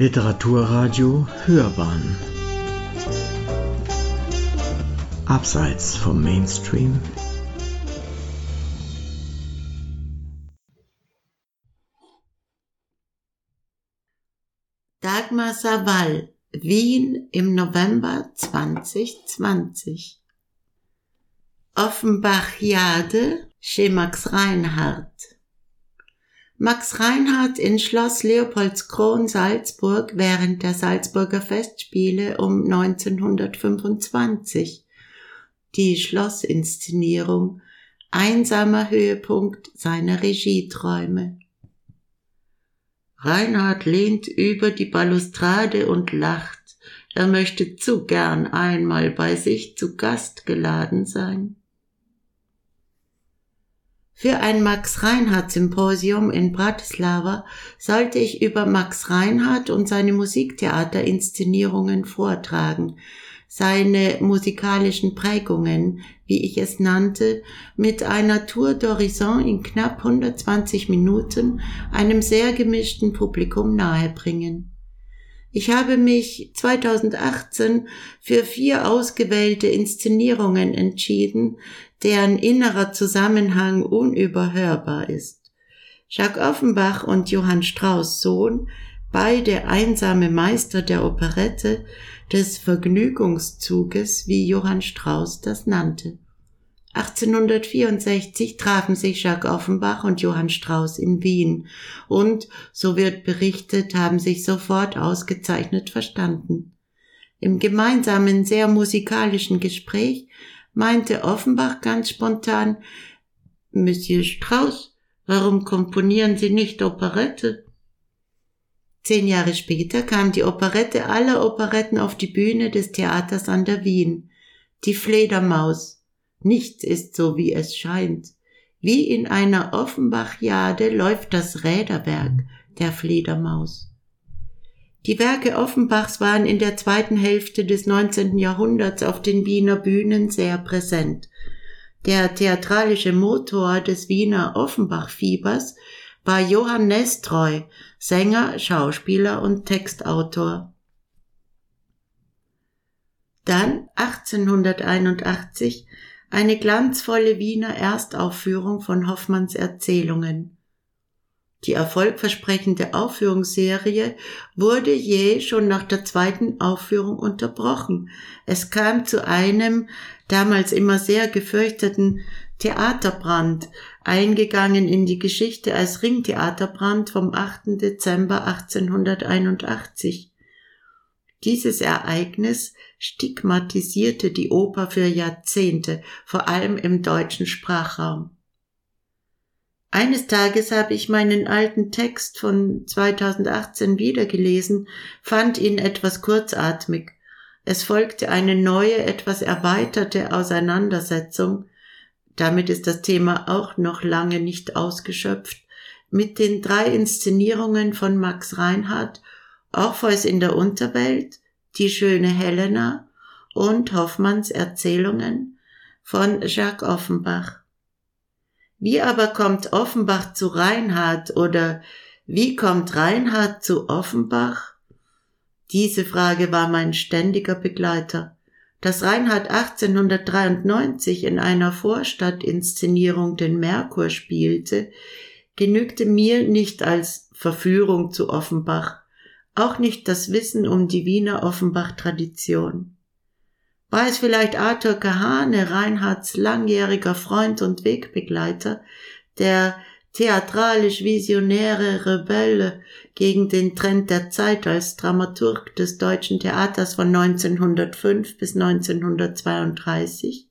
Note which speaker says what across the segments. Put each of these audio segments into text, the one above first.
Speaker 1: Literaturradio Hörbahn. Abseits vom Mainstream.
Speaker 2: Dagmar Savall, Wien im November 2020 Offenbachiade chez Max Reinhardt Max Reinhardt in Schloss Leopoldskron Salzburg während der Salzburger Festspiele um 1925. Die Schlossinszenierung, einsamer Höhepunkt seiner Regieträume. Reinhard lehnt über die Balustrade und lacht. Er möchte zu gern einmal bei sich zu Gast geladen sein. Für ein Max Reinhardt Symposium in Bratislava sollte ich über Max Reinhardt und seine Musiktheaterinszenierungen vortragen, seine musikalischen Prägungen, wie ich es nannte, mit einer Tour d'Horizon in knapp 120 Minuten einem sehr gemischten Publikum nahebringen. Ich habe mich 2018 für vier ausgewählte Inszenierungen entschieden, deren innerer Zusammenhang unüberhörbar ist. Jacques Offenbach und Johann Strauss Sohn, beide einsame Meister der Operette, des Vergnügungszuges, wie Johann Strauss das nannte. 1864 trafen sich Jacques Offenbach und Johann Strauss in Wien und, so wird berichtet, haben sich sofort ausgezeichnet verstanden. Im gemeinsamen, sehr musikalischen Gespräch meinte Offenbach ganz spontan, Monsieur Strauss, warum komponieren Sie nicht Operette? Zehn Jahre später kam die Operette aller Operetten auf die Bühne des Theaters an der Wien. Die Fledermaus, Nichts ist so, wie es scheint. Wie in einer Offenbachjade läuft das Räderwerk der Fledermaus. Die Werke Offenbachs waren in der zweiten Hälfte des 19. Jahrhunderts auf den Wiener Bühnen sehr präsent. Der theatralische Motor des Wiener Offenbach-Fiebers war Johann Nestreu, Sänger, Schauspieler und Textautor. Dann 1881 eine glanzvolle Wiener Erstaufführung von Hoffmanns Erzählungen. Die erfolgversprechende Aufführungsserie wurde je schon nach der zweiten Aufführung unterbrochen. Es kam zu einem damals immer sehr gefürchteten Theaterbrand, eingegangen in die Geschichte als Ringtheaterbrand vom 8. Dezember 1881. Dieses Ereignis stigmatisierte die Oper für Jahrzehnte, vor allem im deutschen Sprachraum. Eines Tages habe ich meinen alten Text von 2018 wiedergelesen, fand ihn etwas kurzatmig. Es folgte eine neue, etwas erweiterte Auseinandersetzung, damit ist das Thema auch noch lange nicht ausgeschöpft, mit den drei Inszenierungen von Max Reinhardt Orpheus in der Unterwelt, Die schöne Helena und Hoffmanns Erzählungen von Jacques Offenbach. Wie aber kommt Offenbach zu Reinhard oder wie kommt Reinhard zu Offenbach? Diese Frage war mein ständiger Begleiter. Dass Reinhard 1893 in einer Vorstadtinszenierung den Merkur spielte, genügte mir nicht als Verführung zu Offenbach auch nicht das Wissen um die Wiener Offenbach-Tradition. War es vielleicht Arthur Kahane, Reinhards langjähriger Freund und Wegbegleiter, der theatralisch visionäre Rebelle gegen den Trend der Zeit als Dramaturg des deutschen Theaters von 1905 bis 1932?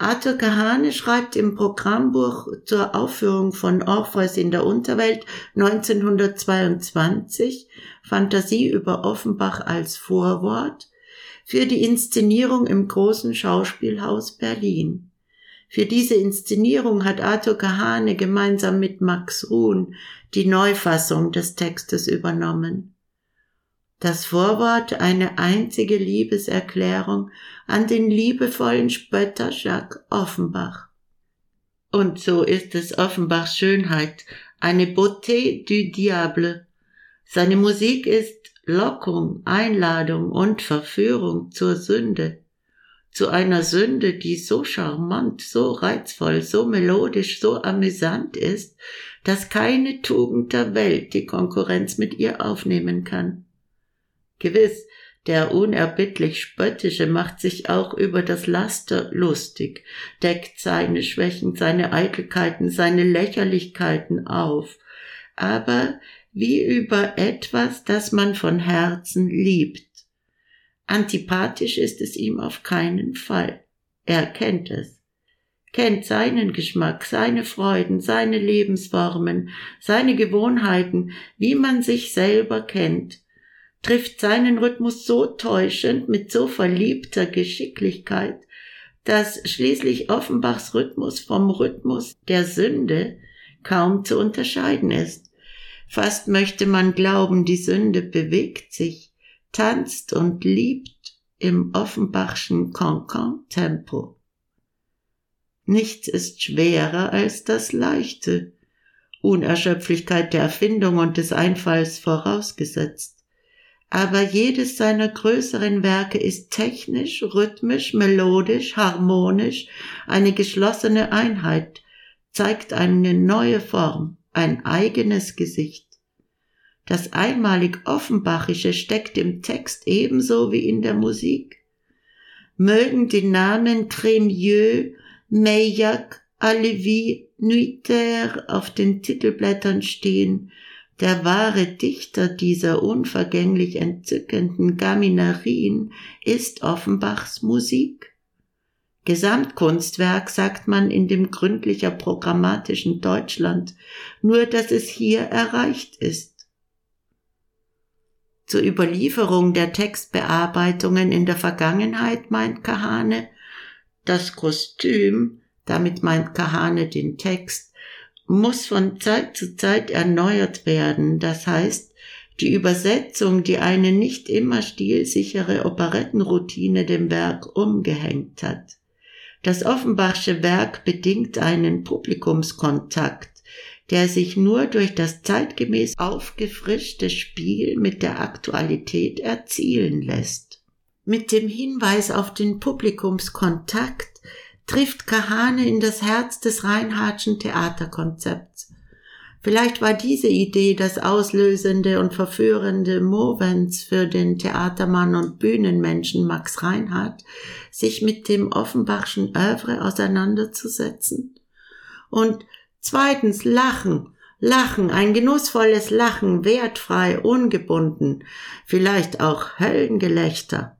Speaker 2: Arthur Kahane schreibt im Programmbuch zur Aufführung von Orpheus in der Unterwelt 1922 Fantasie über Offenbach als Vorwort für die Inszenierung im großen Schauspielhaus Berlin. Für diese Inszenierung hat Arthur Kahane gemeinsam mit Max Ruhn die Neufassung des Textes übernommen das Vorwort eine einzige Liebeserklärung an den liebevollen Spötter Jacques Offenbach. Und so ist es Offenbachs Schönheit, eine Beauté du Diable. Seine Musik ist Lockung, Einladung und Verführung zur Sünde, zu einer Sünde, die so charmant, so reizvoll, so melodisch, so amüsant ist, dass keine Tugend der Welt die Konkurrenz mit ihr aufnehmen kann. Gewiss, der unerbittlich Spöttische macht sich auch über das Laster lustig, deckt seine Schwächen, seine Eitelkeiten, seine Lächerlichkeiten auf, aber wie über etwas, das man von Herzen liebt. Antipathisch ist es ihm auf keinen Fall. Er kennt es, kennt seinen Geschmack, seine Freuden, seine Lebensformen, seine Gewohnheiten, wie man sich selber kennt, trifft seinen Rhythmus so täuschend mit so verliebter Geschicklichkeit, dass schließlich Offenbachs Rhythmus vom Rhythmus der Sünde kaum zu unterscheiden ist. Fast möchte man glauben, die Sünde bewegt sich, tanzt und liebt im Offenbachschen Cancan-Tempo. Nichts ist schwerer als das Leichte, Unerschöpflichkeit der Erfindung und des Einfalls vorausgesetzt aber jedes seiner größeren Werke ist technisch, rhythmisch, melodisch, harmonisch, eine geschlossene Einheit, zeigt eine neue Form, ein eigenes Gesicht. Das einmalig Offenbachische steckt im Text ebenso wie in der Musik. Mögen die Namen Crémieux, Meillac, Alevi, Nuiter auf den Titelblättern stehen, der wahre Dichter dieser unvergänglich entzückenden Gaminerien ist Offenbachs Musik. Gesamtkunstwerk sagt man in dem gründlicher programmatischen Deutschland, nur dass es hier erreicht ist. Zur Überlieferung der Textbearbeitungen in der Vergangenheit meint Kahane, das Kostüm, damit meint Kahane den Text, muss von Zeit zu Zeit erneuert werden. Das heißt, die Übersetzung, die eine nicht immer stilsichere Operettenroutine dem Werk umgehängt hat. Das Offenbachsche Werk bedingt einen Publikumskontakt, der sich nur durch das zeitgemäß aufgefrischte Spiel mit der Aktualität erzielen lässt. Mit dem Hinweis auf den Publikumskontakt trifft Kahane in das Herz des Reinhardtschen Theaterkonzepts. Vielleicht war diese Idee das auslösende und verführende Movens für den Theatermann und Bühnenmenschen Max Reinhardt, sich mit dem Offenbachschen Övre auseinanderzusetzen. Und zweitens Lachen, Lachen, ein genussvolles Lachen, wertfrei, ungebunden, vielleicht auch Höllengelächter.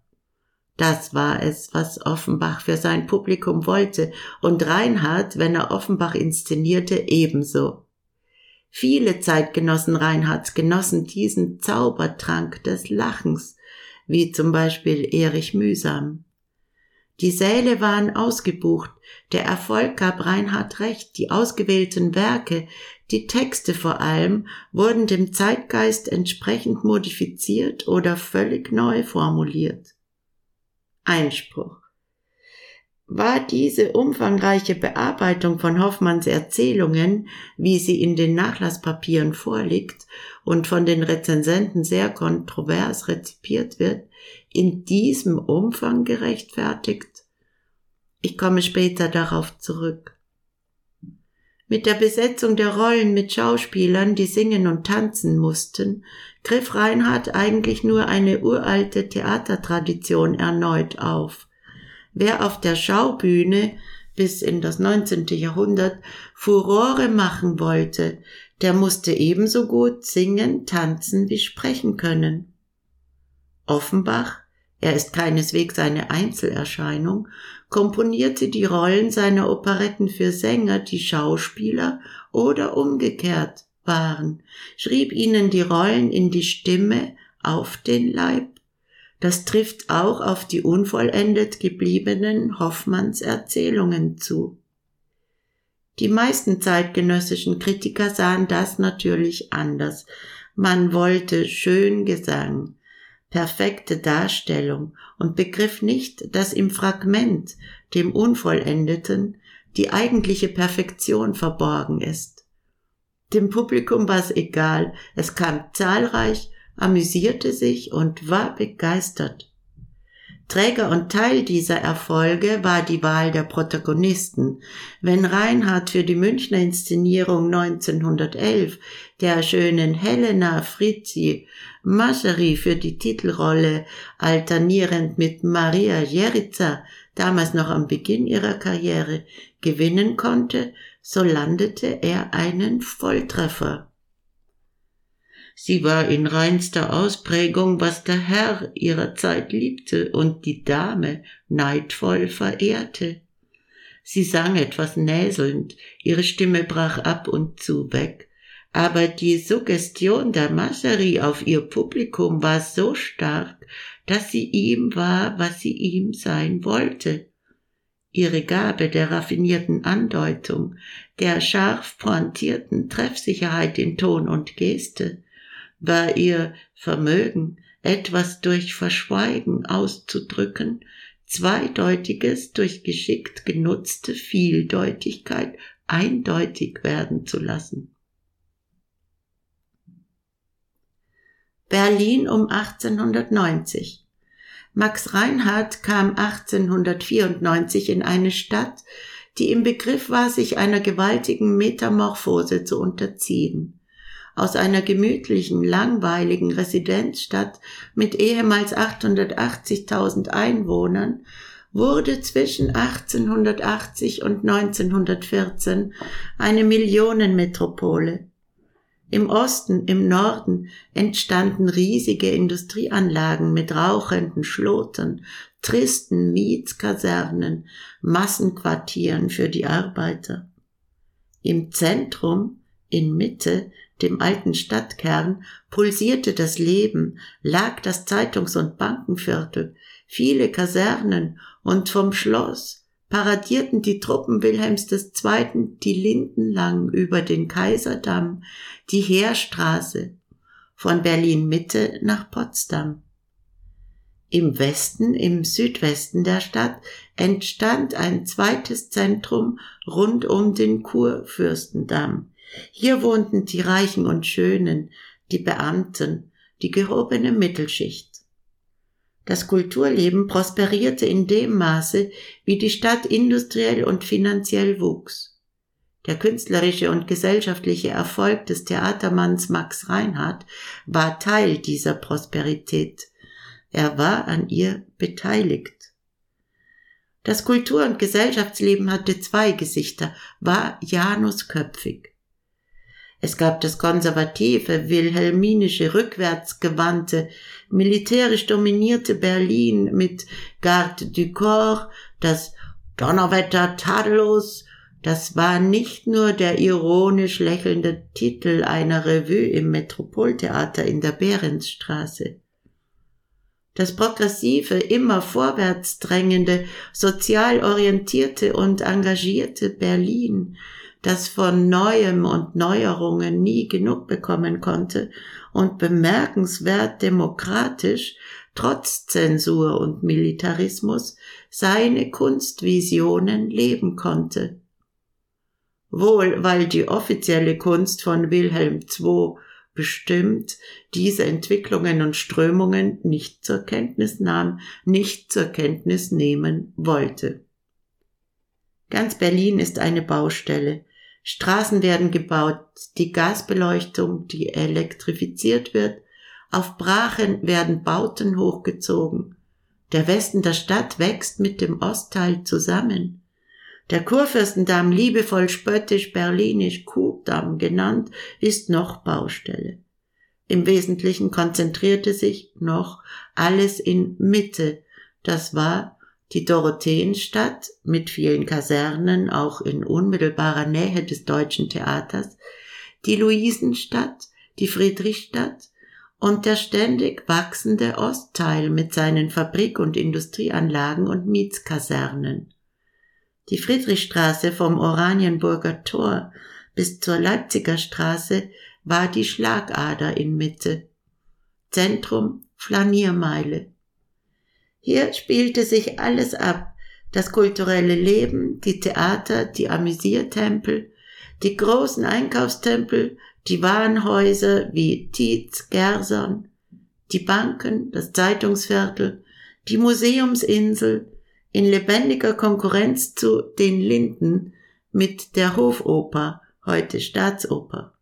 Speaker 2: Das war es, was Offenbach für sein Publikum wollte, und Reinhard, wenn er Offenbach inszenierte, ebenso. Viele Zeitgenossen Reinhards genossen diesen Zaubertrank des Lachens, wie zum Beispiel Erich Mühsam. Die Säle waren ausgebucht, der Erfolg gab Reinhard recht, die ausgewählten Werke, die Texte vor allem, wurden dem Zeitgeist entsprechend modifiziert oder völlig neu formuliert. Einspruch. War diese umfangreiche Bearbeitung von Hoffmanns Erzählungen, wie sie in den Nachlasspapieren vorliegt und von den Rezensenten sehr kontrovers rezipiert wird, in diesem Umfang gerechtfertigt? Ich komme später darauf zurück. Mit der Besetzung der Rollen mit Schauspielern, die singen und tanzen mussten, griff Reinhard eigentlich nur eine uralte Theatertradition erneut auf. Wer auf der Schaubühne bis in das 19. Jahrhundert Furore machen wollte, der musste ebenso gut singen, tanzen wie sprechen können. Offenbach, er ist keineswegs eine Einzelerscheinung, komponierte die Rollen seiner Operetten für Sänger, die Schauspieler oder umgekehrt waren, schrieb ihnen die Rollen in die Stimme auf den Leib. Das trifft auch auf die unvollendet gebliebenen Hoffmanns Erzählungen zu. Die meisten zeitgenössischen Kritiker sahen das natürlich anders. Man wollte schön Gesang, perfekte Darstellung und begriff nicht, dass im Fragment, dem Unvollendeten, die eigentliche Perfektion verborgen ist. Dem Publikum war es egal, es kam zahlreich, amüsierte sich und war begeistert. Träger und Teil dieser Erfolge war die Wahl der Protagonisten. Wenn Reinhardt für die Münchner Inszenierung 1911 der schönen Helena Frizzi Maschery für die Titelrolle alternierend mit Maria Jerica, damals noch am Beginn ihrer Karriere, gewinnen konnte, so landete er einen Volltreffer. Sie war in reinster Ausprägung, was der Herr ihrer Zeit liebte und die Dame neidvoll verehrte. Sie sang etwas näselnd, ihre Stimme brach ab und zu weg, aber die Suggestion der Masserie auf ihr Publikum war so stark, dass sie ihm war, was sie ihm sein wollte. Ihre Gabe der raffinierten Andeutung, der scharf pointierten Treffsicherheit in Ton und Geste, war ihr Vermögen, etwas durch Verschweigen auszudrücken, Zweideutiges durch geschickt genutzte Vieldeutigkeit eindeutig werden zu lassen. Berlin um 1890. Max Reinhardt kam 1894 in eine Stadt, die im Begriff war, sich einer gewaltigen Metamorphose zu unterziehen aus einer gemütlichen, langweiligen Residenzstadt mit ehemals 880.000 Einwohnern wurde zwischen 1880 und 1914 eine Millionenmetropole. Im Osten, im Norden entstanden riesige Industrieanlagen mit rauchenden Schlotern, tristen Mietskasernen, Massenquartieren für die Arbeiter. Im Zentrum, in Mitte, dem alten Stadtkern, pulsierte das Leben, lag das Zeitungs- und Bankenviertel, viele Kasernen und vom Schloss paradierten die Truppen Wilhelms II. die Linden lang über den Kaiserdamm, die Heerstraße, von Berlin Mitte nach Potsdam. Im Westen, im Südwesten der Stadt entstand ein zweites Zentrum rund um den Kurfürstendamm, hier wohnten die Reichen und Schönen, die Beamten, die gehobene Mittelschicht. Das Kulturleben prosperierte in dem Maße, wie die Stadt industriell und finanziell wuchs. Der künstlerische und gesellschaftliche Erfolg des Theatermanns Max Reinhardt war Teil dieser Prosperität. Er war an ihr beteiligt. Das Kultur- und Gesellschaftsleben hatte zwei Gesichter, war janusköpfig. Es gab das konservative, wilhelminische, rückwärtsgewandte, militärisch dominierte Berlin mit Garde du Corps, das Donnerwetter tadellos, das war nicht nur der ironisch lächelnde Titel einer Revue im Metropoltheater in der Behrensstraße. Das progressive, immer vorwärts drängende, sozial orientierte und engagierte Berlin das von Neuem und Neuerungen nie genug bekommen konnte und bemerkenswert demokratisch trotz Zensur und Militarismus seine Kunstvisionen leben konnte. Wohl weil die offizielle Kunst von Wilhelm II bestimmt diese Entwicklungen und Strömungen nicht zur Kenntnis nahm, nicht zur Kenntnis nehmen wollte. Ganz Berlin ist eine Baustelle, Straßen werden gebaut, die Gasbeleuchtung, die elektrifiziert wird, auf Brachen werden Bauten hochgezogen. Der Westen der Stadt wächst mit dem Ostteil zusammen. Der Kurfürstendamm, liebevoll spöttisch berlinisch Kuhdamm genannt, ist noch Baustelle. Im Wesentlichen konzentrierte sich noch alles in Mitte. Das war die Dorotheenstadt mit vielen Kasernen auch in unmittelbarer Nähe des deutschen Theaters, die Luisenstadt, die Friedrichstadt und der ständig wachsende Ostteil mit seinen Fabrik- und Industrieanlagen und Mietskasernen. Die Friedrichstraße vom Oranienburger Tor bis zur Leipziger Straße war die Schlagader in Mitte. Zentrum Flaniermeile. Hier spielte sich alles ab, das kulturelle Leben, die Theater, die Amüsiertempel, die großen Einkaufstempel, die Warenhäuser wie Tietz, Gerson, die Banken, das Zeitungsviertel, die Museumsinsel in lebendiger Konkurrenz zu den Linden mit der Hofoper, heute Staatsoper.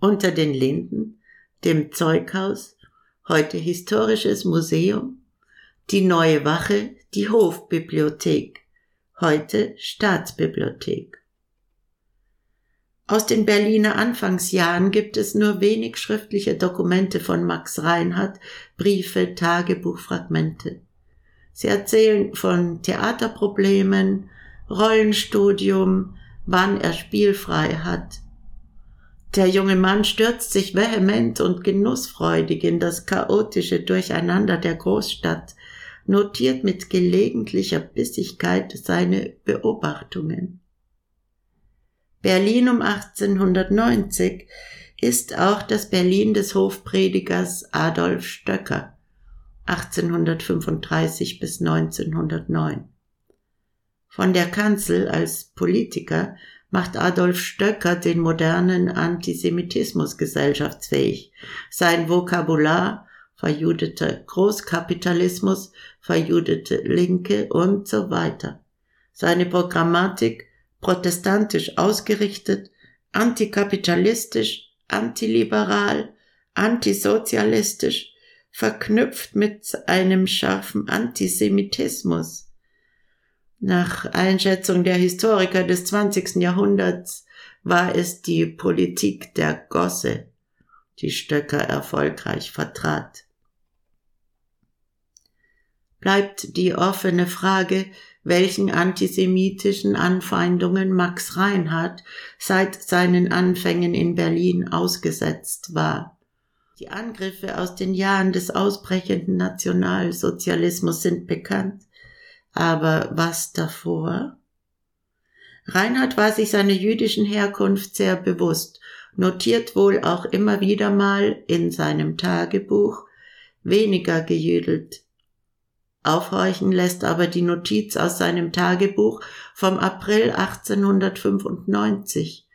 Speaker 2: Unter den Linden, dem Zeughaus, heute historisches Museum, die neue Wache, die Hofbibliothek, heute Staatsbibliothek. Aus den Berliner Anfangsjahren gibt es nur wenig schriftliche Dokumente von Max Reinhardt, Briefe, Tagebuchfragmente. Sie erzählen von Theaterproblemen, Rollenstudium, wann er spielfrei hat. Der junge Mann stürzt sich vehement und genussfreudig in das chaotische Durcheinander der Großstadt, notiert mit gelegentlicher Bissigkeit seine Beobachtungen. Berlin um 1890 ist auch das Berlin des Hofpredigers Adolf Stöcker 1835 bis 1909. Von der Kanzel als Politiker macht Adolf Stöcker den modernen Antisemitismus gesellschaftsfähig. Sein Vokabular verjudeter Großkapitalismus, verjudete Linke und so weiter. Seine Programmatik protestantisch ausgerichtet, antikapitalistisch, antiliberal, antisozialistisch, verknüpft mit einem scharfen Antisemitismus. Nach Einschätzung der Historiker des 20. Jahrhunderts war es die Politik der Gosse, die Stöcker erfolgreich vertrat. Bleibt die offene Frage, welchen antisemitischen Anfeindungen Max Reinhardt seit seinen Anfängen in Berlin ausgesetzt war. Die Angriffe aus den Jahren des ausbrechenden Nationalsozialismus sind bekannt, aber was davor? Reinhardt war sich seiner jüdischen Herkunft sehr bewusst, notiert wohl auch immer wieder mal in seinem Tagebuch weniger gejüdelt, Aufhorchen lässt aber die Notiz aus seinem Tagebuch vom April 1895.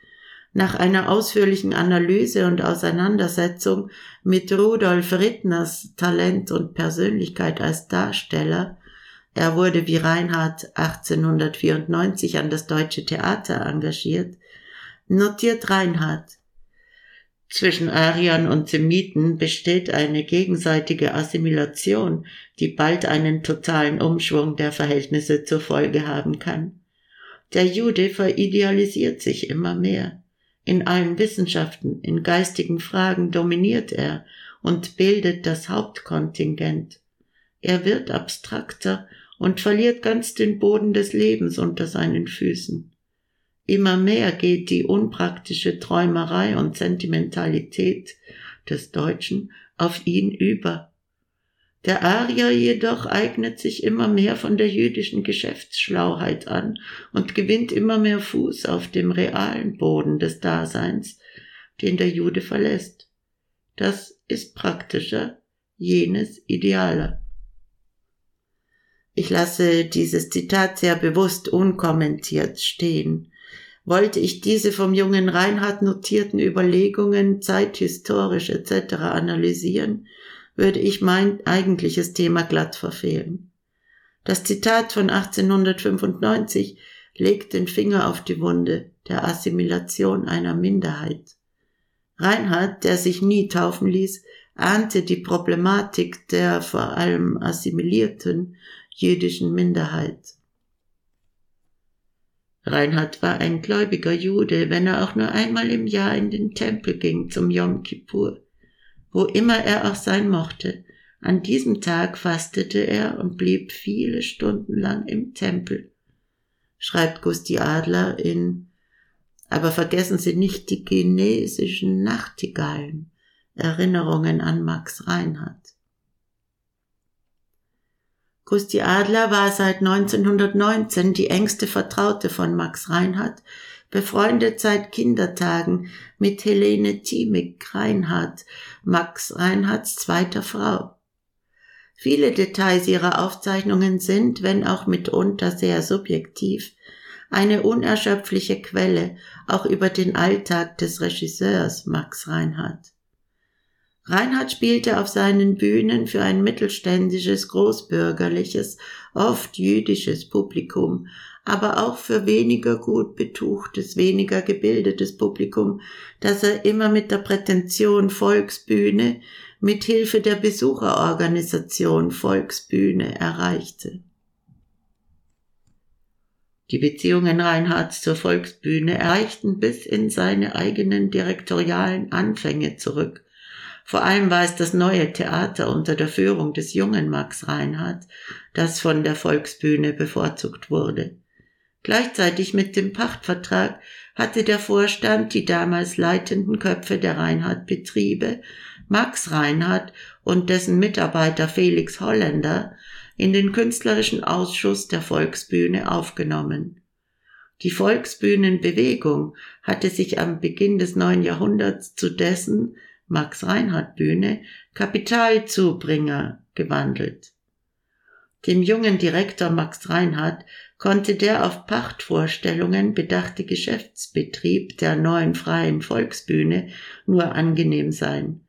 Speaker 2: Nach einer ausführlichen Analyse und Auseinandersetzung mit Rudolf Rittners Talent und Persönlichkeit als Darsteller, er wurde wie Reinhard 1894 an das Deutsche Theater engagiert, notiert Reinhard, zwischen Ariern und Semiten besteht eine gegenseitige Assimilation, die bald einen totalen Umschwung der Verhältnisse zur Folge haben kann. Der Jude veridealisiert sich immer mehr. In allen Wissenschaften, in geistigen Fragen dominiert er und bildet das Hauptkontingent. Er wird abstrakter und verliert ganz den Boden des Lebens unter seinen Füßen. Immer mehr geht die unpraktische Träumerei und Sentimentalität des Deutschen auf ihn über. Der Arier jedoch eignet sich immer mehr von der jüdischen Geschäftsschlauheit an und gewinnt immer mehr Fuß auf dem realen Boden des Daseins, den der Jude verlässt. Das ist praktischer, jenes idealer. Ich lasse dieses Zitat sehr bewusst unkommentiert stehen wollte ich diese vom jungen Reinhard notierten Überlegungen zeithistorisch etc. analysieren, würde ich mein eigentliches Thema glatt verfehlen. Das Zitat von 1895 legt den Finger auf die Wunde der Assimilation einer Minderheit. Reinhard, der sich nie taufen ließ, ahnte die Problematik der vor allem assimilierten jüdischen Minderheit. Reinhard war ein gläubiger Jude, wenn er auch nur einmal im Jahr in den Tempel ging zum Yom Kippur, wo immer er auch sein mochte. An diesem Tag fastete er und blieb viele Stunden lang im Tempel, schreibt Gusti Adler in Aber vergessen Sie nicht die chinesischen Nachtigallen, Erinnerungen an Max Reinhardt. Gusti Adler war seit 1919 die engste Vertraute von Max Reinhardt, befreundet seit Kindertagen mit Helene Thiemig Reinhardt, Max Reinhardts zweiter Frau. Viele Details ihrer Aufzeichnungen sind, wenn auch mitunter sehr subjektiv, eine unerschöpfliche Quelle auch über den Alltag des Regisseurs Max Reinhardt. Reinhardt spielte auf seinen Bühnen für ein mittelständisches, großbürgerliches, oft jüdisches Publikum, aber auch für weniger gut betuchtes, weniger gebildetes Publikum, das er immer mit der Prätension Volksbühne mit Hilfe der Besucherorganisation Volksbühne erreichte. Die Beziehungen Reinhards zur Volksbühne erreichten bis in seine eigenen direktorialen Anfänge zurück. Vor allem war es das neue Theater unter der Führung des jungen Max Reinhardt, das von der Volksbühne bevorzugt wurde. Gleichzeitig mit dem Pachtvertrag hatte der Vorstand die damals leitenden Köpfe der Reinhardt-Betriebe, Max Reinhardt und dessen Mitarbeiter Felix Holländer, in den künstlerischen Ausschuss der Volksbühne aufgenommen. Die Volksbühnenbewegung hatte sich am Beginn des neuen Jahrhunderts zu dessen Max Reinhardt Bühne Kapitalzubringer gewandelt. Dem jungen Direktor Max Reinhardt konnte der auf Pachtvorstellungen bedachte Geschäftsbetrieb der neuen freien Volksbühne nur angenehm sein.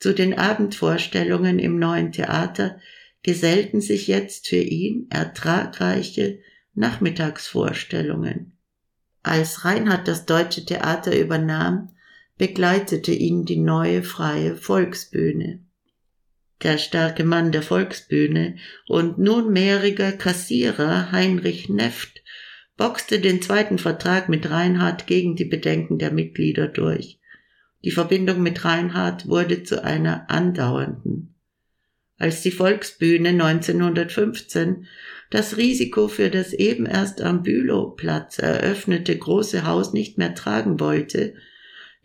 Speaker 2: Zu den Abendvorstellungen im neuen Theater gesellten sich jetzt für ihn ertragreiche Nachmittagsvorstellungen. Als Reinhard das deutsche Theater übernahm, begleitete ihn die neue freie Volksbühne der starke Mann der Volksbühne und nunmehriger Kassierer Heinrich Neft boxte den zweiten Vertrag mit Reinhard gegen die Bedenken der Mitglieder durch. Die Verbindung mit Reinhard wurde zu einer andauernden. Als die Volksbühne 1915 das Risiko für das eben erst am Bülowplatz eröffnete große Haus nicht mehr tragen wollte,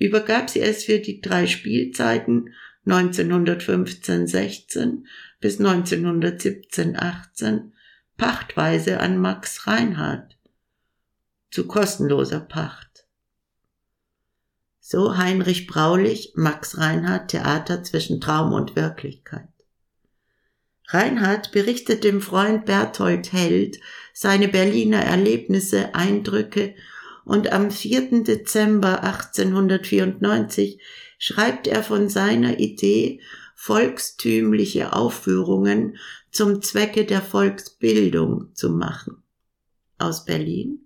Speaker 2: übergab sie es für die drei Spielzeiten 1915-16 bis 1917-18 pachtweise an Max Reinhardt zu kostenloser Pacht. So Heinrich Braulich, Max Reinhardt, Theater zwischen Traum und Wirklichkeit. Reinhardt berichtet dem Freund Berthold Held seine Berliner Erlebnisse, Eindrücke und am 4. Dezember 1894 schreibt er von seiner Idee, volkstümliche Aufführungen zum Zwecke der Volksbildung zu machen. Aus Berlin.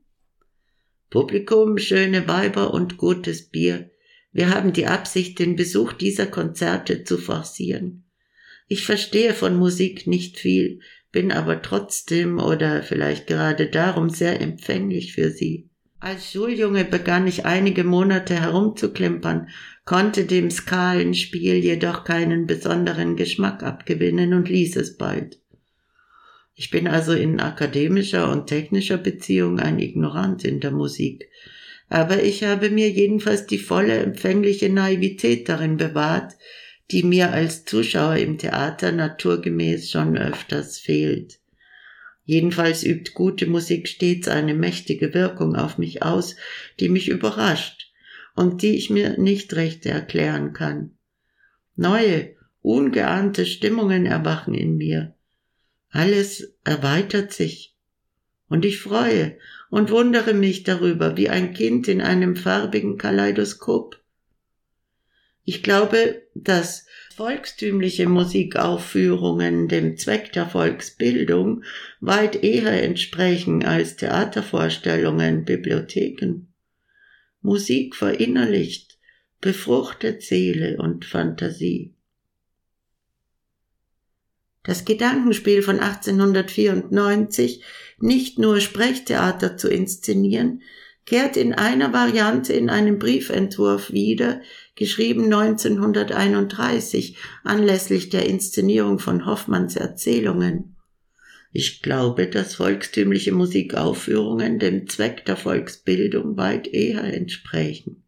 Speaker 2: Publikum, schöne Weiber und gutes Bier. Wir haben die Absicht, den Besuch dieser Konzerte zu forcieren. Ich verstehe von Musik nicht viel, bin aber trotzdem oder vielleicht gerade darum sehr empfänglich für sie. Als Schuljunge begann ich einige Monate herumzuklimpern, konnte dem Skalenspiel jedoch keinen besonderen Geschmack abgewinnen und ließ es bald. Ich bin also in akademischer und technischer Beziehung ein Ignorant in der Musik, aber ich habe mir jedenfalls die volle empfängliche Naivität darin bewahrt, die mir als Zuschauer im Theater naturgemäß schon öfters fehlt. Jedenfalls übt gute Musik stets eine mächtige Wirkung auf mich aus, die mich überrascht und die ich mir nicht recht erklären kann. Neue, ungeahnte Stimmungen erwachen in mir. Alles erweitert sich. Und ich freue und wundere mich darüber wie ein Kind in einem farbigen Kaleidoskop. Ich glaube, dass volkstümliche Musikaufführungen dem Zweck der Volksbildung weit eher entsprechen als Theatervorstellungen, Bibliotheken. Musik verinnerlicht, befruchtet Seele und Fantasie. Das Gedankenspiel von 1894, nicht nur Sprechtheater zu inszenieren, kehrt in einer Variante in einem Briefentwurf wieder, geschrieben 1931 anlässlich der Inszenierung von Hoffmanns Erzählungen. Ich glaube, dass volkstümliche Musikaufführungen dem Zweck der Volksbildung weit eher entsprechen.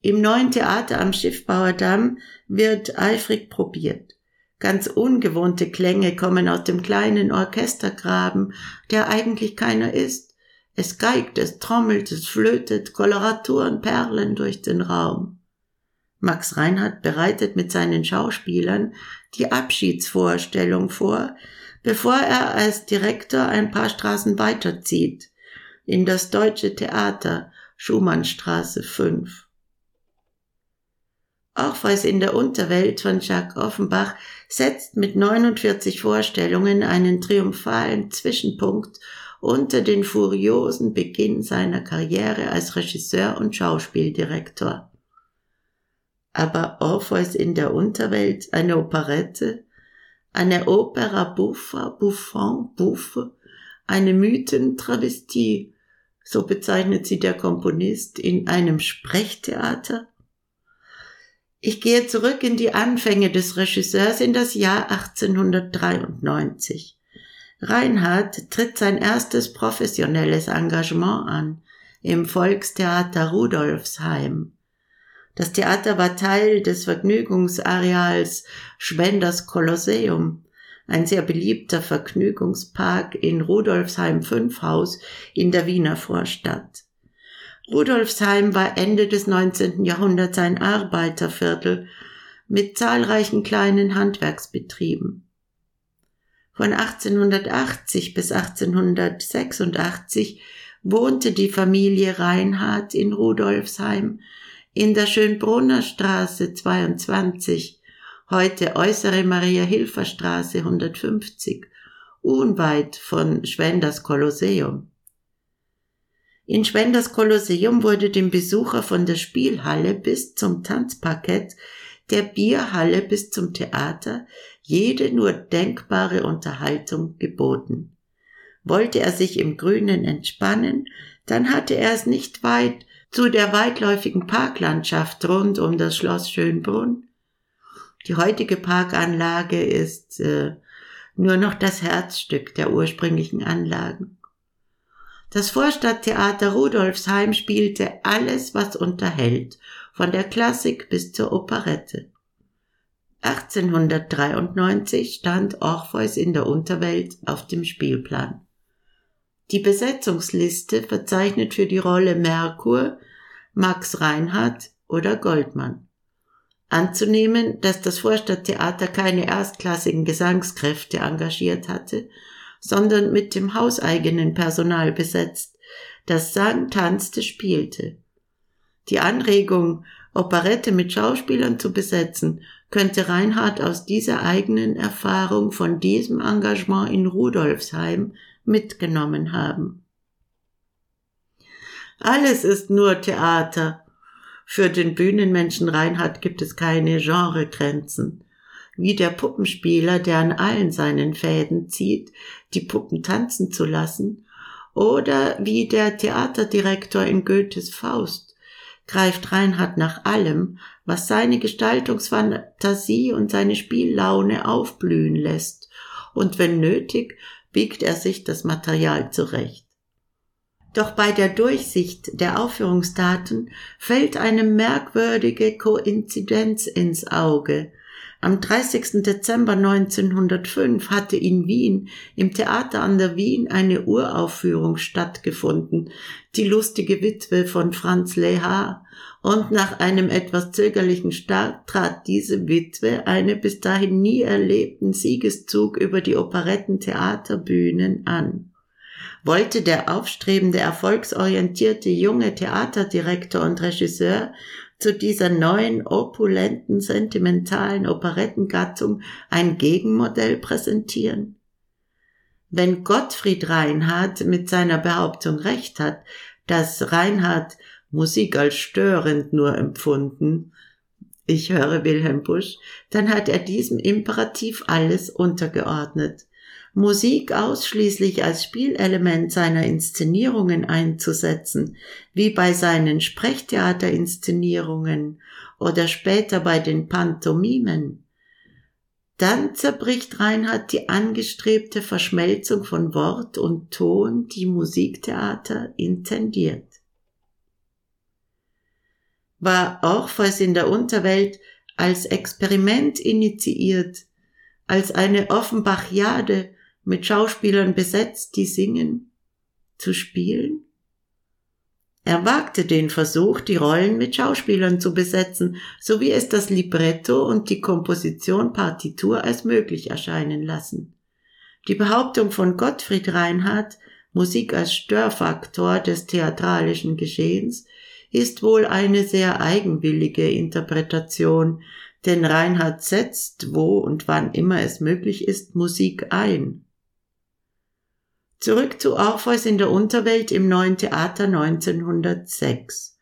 Speaker 2: Im neuen Theater am Schiffbauerdamm wird eifrig probiert. Ganz ungewohnte Klänge kommen aus dem kleinen Orchestergraben, der eigentlich keiner ist. Es geigt, es trommelt, es flötet, Koloraturen perlen durch den Raum. Max Reinhardt bereitet mit seinen Schauspielern die Abschiedsvorstellung vor, bevor er als Direktor ein paar Straßen weiterzieht in das Deutsche Theater Schumannstraße 5. Orpheus in der Unterwelt von Jacques Offenbach setzt mit 49 Vorstellungen einen triumphalen Zwischenpunkt unter den furiosen Beginn seiner Karriere als Regisseur und Schauspieldirektor. Aber Orpheus in der Unterwelt, eine Operette, eine Opera buffa, buffon, buffe, eine Mythentravestie, so bezeichnet sie der Komponist, in einem Sprechtheater? Ich gehe zurück in die Anfänge des Regisseurs in das Jahr 1893. Reinhard tritt sein erstes professionelles Engagement an im Volkstheater Rudolfsheim. Das Theater war Teil des Vergnügungsareals Schwenders Kolosseum, ein sehr beliebter Vergnügungspark in Rudolfsheim 5 Haus in der Wiener Vorstadt. Rudolfsheim war Ende des 19. Jahrhunderts ein Arbeiterviertel mit zahlreichen kleinen Handwerksbetrieben. Von 1880 bis 1886 wohnte die Familie Reinhardt in Rudolfsheim in der Schönbrunner Straße 22, heute äußere Maria-Hilfer-Straße 150, unweit von Schwenders Kolosseum. In Schwenders Kolosseum wurde dem Besucher von der Spielhalle bis zum Tanzparkett, der Bierhalle bis zum Theater jede nur denkbare Unterhaltung geboten. Wollte er sich im Grünen entspannen, dann hatte er es nicht weit zu der weitläufigen Parklandschaft rund um das Schloss Schönbrunn. Die heutige Parkanlage ist äh, nur noch das Herzstück der ursprünglichen Anlagen. Das Vorstadttheater Rudolfsheim spielte alles, was unterhält, von der Klassik bis zur Operette. 1893 stand Orpheus in der Unterwelt auf dem Spielplan. Die Besetzungsliste verzeichnet für die Rolle Merkur Max Reinhardt oder Goldmann. Anzunehmen, dass das Vorstadttheater keine erstklassigen Gesangskräfte engagiert hatte, sondern mit dem hauseigenen Personal besetzt, das sang, tanzte, spielte. Die Anregung, Operette mit Schauspielern zu besetzen, könnte Reinhard aus dieser eigenen Erfahrung von diesem Engagement in Rudolfsheim mitgenommen haben. Alles ist nur Theater. Für den Bühnenmenschen Reinhard gibt es keine Genregrenzen wie der Puppenspieler, der an allen seinen Fäden zieht, die Puppen tanzen zu lassen, oder wie der Theaterdirektor in Goethes Faust, greift Reinhard nach allem, was seine Gestaltungsfantasie und seine Spiellaune aufblühen lässt, und wenn nötig, biegt er sich das Material zurecht. Doch bei der Durchsicht der Aufführungsdaten fällt eine merkwürdige Koinzidenz ins Auge, am 30. Dezember 1905 hatte in Wien im Theater an der Wien eine Uraufführung stattgefunden, die lustige Witwe von Franz Lehar, und nach einem etwas zögerlichen Start trat diese Witwe eine bis dahin nie erlebten Siegeszug über die Operettentheaterbühnen an. Wollte der aufstrebende, erfolgsorientierte junge Theaterdirektor und Regisseur zu dieser neuen, opulenten, sentimentalen Operettengattung ein Gegenmodell präsentieren? Wenn Gottfried Reinhardt mit seiner Behauptung recht hat, dass Reinhardt Musik als störend nur empfunden, ich höre Wilhelm Busch, dann hat er diesem Imperativ alles untergeordnet. Musik ausschließlich als Spielelement seiner Inszenierungen einzusetzen, wie bei seinen Sprechtheaterinszenierungen oder später bei den Pantomimen, dann zerbricht Reinhard die angestrebte Verschmelzung von Wort und Ton, die Musiktheater intendiert. War Orpheus in der Unterwelt als Experiment initiiert, als eine Offenbachiade mit Schauspielern besetzt, die singen, zu spielen? Er wagte den Versuch, die Rollen mit Schauspielern zu besetzen, so wie es das Libretto und die Komposition Partitur als möglich erscheinen lassen. Die Behauptung von Gottfried Reinhardt, Musik als Störfaktor des theatralischen Geschehens, ist wohl eine sehr eigenwillige Interpretation, denn Reinhardt setzt, wo und wann immer es möglich ist, Musik ein. Zurück zu Orpheus in der Unterwelt im Neuen Theater 1906.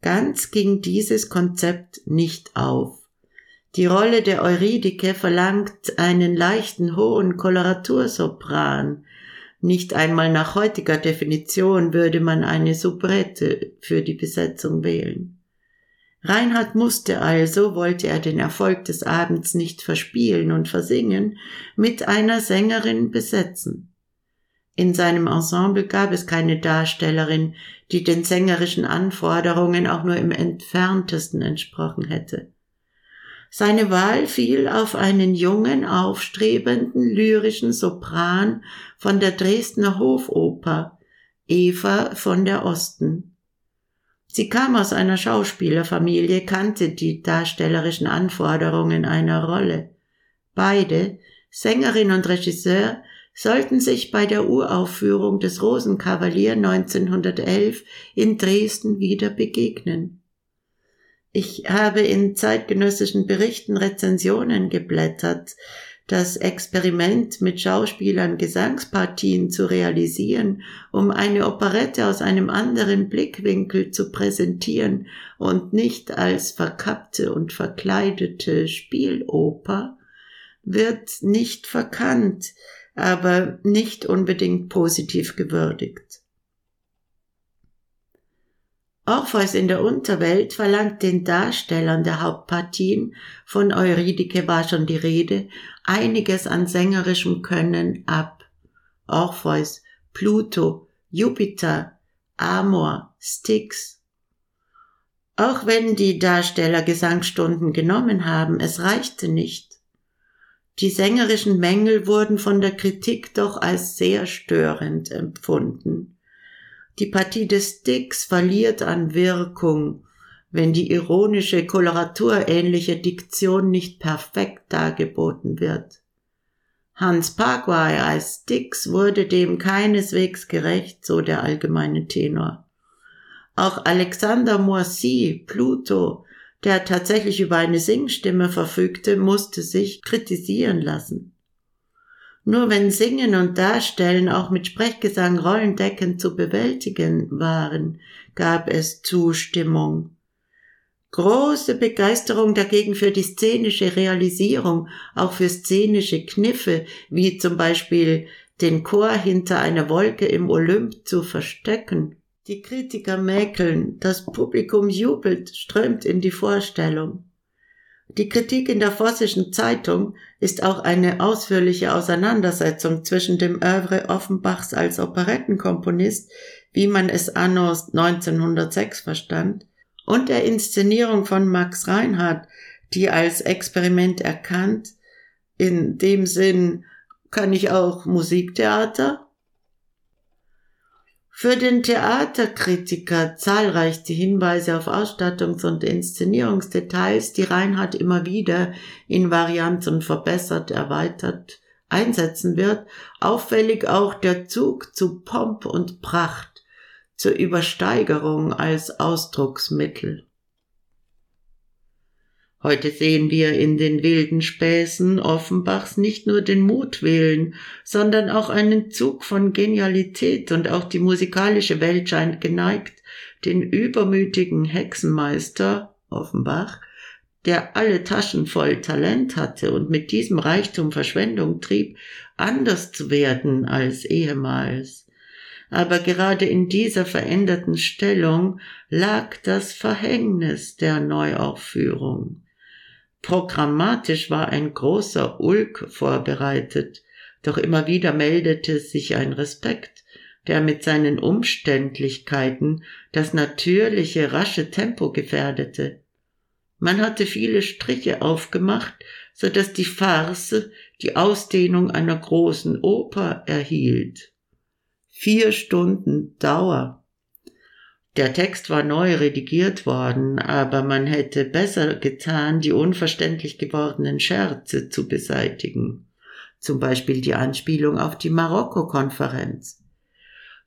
Speaker 2: Ganz ging dieses Konzept nicht auf. Die Rolle der Eurydike verlangt einen leichten hohen Koloratursopran. Nicht einmal nach heutiger Definition würde man eine Soubrette für die Besetzung wählen. Reinhard musste also, wollte er den Erfolg des Abends nicht verspielen und versingen, mit einer Sängerin besetzen. In seinem Ensemble gab es keine Darstellerin, die den sängerischen Anforderungen auch nur im entferntesten entsprochen hätte. Seine Wahl fiel auf einen jungen, aufstrebenden, lyrischen Sopran von der Dresdner Hofoper, Eva von der Osten. Sie kam aus einer Schauspielerfamilie, kannte die darstellerischen Anforderungen einer Rolle. Beide, Sängerin und Regisseur, sollten sich bei der Uraufführung des Rosenkavalier 1911 in Dresden wieder begegnen. Ich habe in zeitgenössischen Berichten Rezensionen geblättert. Das Experiment mit Schauspielern Gesangspartien zu realisieren, um eine Operette aus einem anderen Blickwinkel zu präsentieren und nicht als verkappte und verkleidete Spieloper, wird nicht verkannt, aber nicht unbedingt positiv gewürdigt. Orpheus in der Unterwelt verlangt den Darstellern der Hauptpartien, von Eurydike war schon die Rede, einiges an sängerischem Können ab. Orpheus, Pluto, Jupiter, Amor, Styx. Auch wenn die Darsteller Gesangsstunden genommen haben, es reichte nicht. Die sängerischen Mängel wurden von der Kritik doch als sehr störend empfunden. Die Partie des Styx verliert an Wirkung, wenn die ironische, koloraturähnliche Diktion nicht perfekt dargeboten wird. Hans Paguay als Styx wurde dem keineswegs gerecht, so der allgemeine Tenor. Auch Alexander Moissy, Pluto, der tatsächlich über eine Singstimme verfügte, musste sich kritisieren lassen. Nur wenn Singen und Darstellen auch mit Sprechgesang rollendeckend zu bewältigen waren, gab es Zustimmung. Große Begeisterung dagegen für die szenische Realisierung, auch für szenische Kniffe, wie zum Beispiel den Chor hinter einer Wolke im Olymp zu verstecken. Die Kritiker mäkeln, das Publikum jubelt, strömt in die Vorstellung. Die Kritik in der Vossischen Zeitung ist auch eine ausführliche Auseinandersetzung zwischen dem Oeuvre Offenbachs als Operettenkomponist, wie man es anno 1906 verstand, und der Inszenierung von Max Reinhardt, die als Experiment erkannt, in dem Sinn kann ich auch Musiktheater, für den Theaterkritiker zahlreichste Hinweise auf Ausstattungs- und Inszenierungsdetails, die Reinhardt immer wieder in Varianten verbessert, erweitert einsetzen wird, auffällig auch der Zug zu Pomp und Pracht, zur Übersteigerung als Ausdrucksmittel. Heute sehen wir in den wilden Späßen Offenbachs nicht nur den Mutwillen, sondern auch einen Zug von Genialität und auch die musikalische Welt scheint geneigt, den übermütigen Hexenmeister Offenbach, der alle Taschen voll Talent hatte und mit diesem Reichtum Verschwendung trieb, anders zu werden als ehemals. Aber gerade in dieser veränderten Stellung lag das Verhängnis der Neuaufführung. Programmatisch war ein großer Ulk vorbereitet, doch immer wieder meldete sich ein Respekt, der mit seinen Umständlichkeiten das natürliche, rasche Tempo gefährdete. Man hatte viele Striche aufgemacht, so dass die Farce die Ausdehnung einer großen Oper erhielt. Vier Stunden Dauer. Der Text war neu redigiert worden, aber man hätte besser getan, die unverständlich gewordenen Scherze zu beseitigen. zum Beispiel die Anspielung auf die Marokko-Konferenz.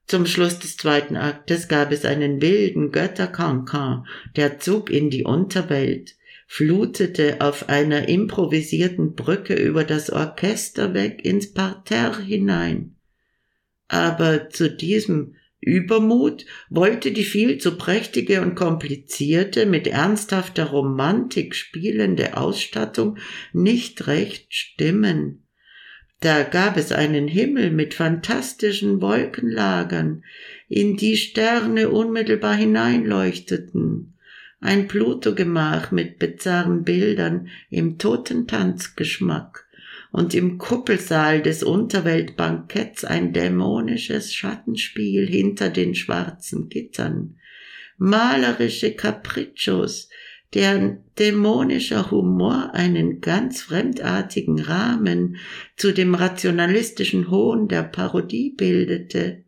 Speaker 2: Zum Schluss des zweiten Aktes gab es einen wilden Götterkankan, der Zug in die Unterwelt, flutete auf einer improvisierten Brücke über das Orchester weg ins Parterre hinein. Aber zu diesem Übermut wollte die viel zu prächtige und komplizierte, mit ernsthafter Romantik spielende Ausstattung nicht recht stimmen. Da gab es einen Himmel mit fantastischen Wolkenlagern, in die Sterne unmittelbar hineinleuchteten, ein Plutogemach mit bizarren Bildern im Totentanzgeschmack und im Kuppelsaal des Unterweltbanketts ein dämonisches Schattenspiel hinter den schwarzen Gittern, malerische Capriccios, deren dämonischer Humor einen ganz fremdartigen Rahmen zu dem rationalistischen Hohn der Parodie bildete.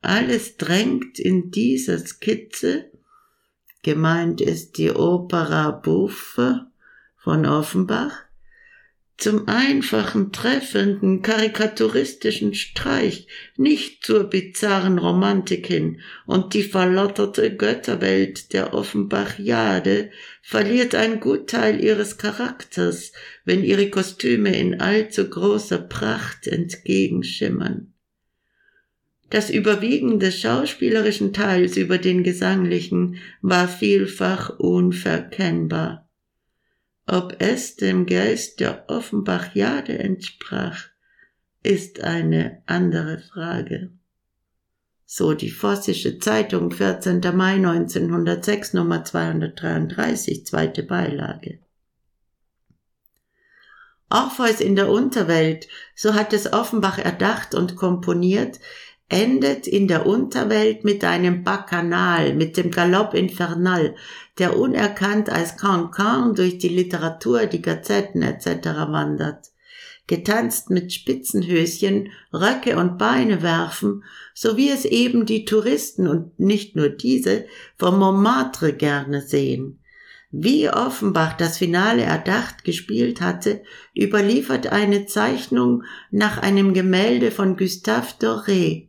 Speaker 2: Alles drängt in dieser Skizze, gemeint ist die Opera Buffe von Offenbach, zum einfachen, treffenden, karikaturistischen Streich, nicht zur bizarren Romantik hin, und die verlotterte Götterwelt der Offenbachiade verliert ein Gutteil ihres Charakters, wenn ihre Kostüme in allzu großer Pracht entgegenschimmern. Das Überwiegen des schauspielerischen Teils über den gesanglichen war vielfach unverkennbar. Ob es dem Geist der Offenbachiade entsprach, ist eine andere Frage. So die Vossische Zeitung, 14. Mai 1906, Nummer 233, zweite Beilage. Orpheus in der Unterwelt, so hat es Offenbach erdacht und komponiert, endet in der Unterwelt mit einem Bacchanal, mit dem Galopp Infernal, der unerkannt als Cancan durch die Literatur, die Gazetten etc. wandert. Getanzt mit Spitzenhöschen, Röcke und Beine werfen, so wie es eben die Touristen und nicht nur diese vom Montmartre gerne sehen. Wie Offenbach das Finale erdacht gespielt hatte, überliefert eine Zeichnung nach einem Gemälde von Gustave Doré.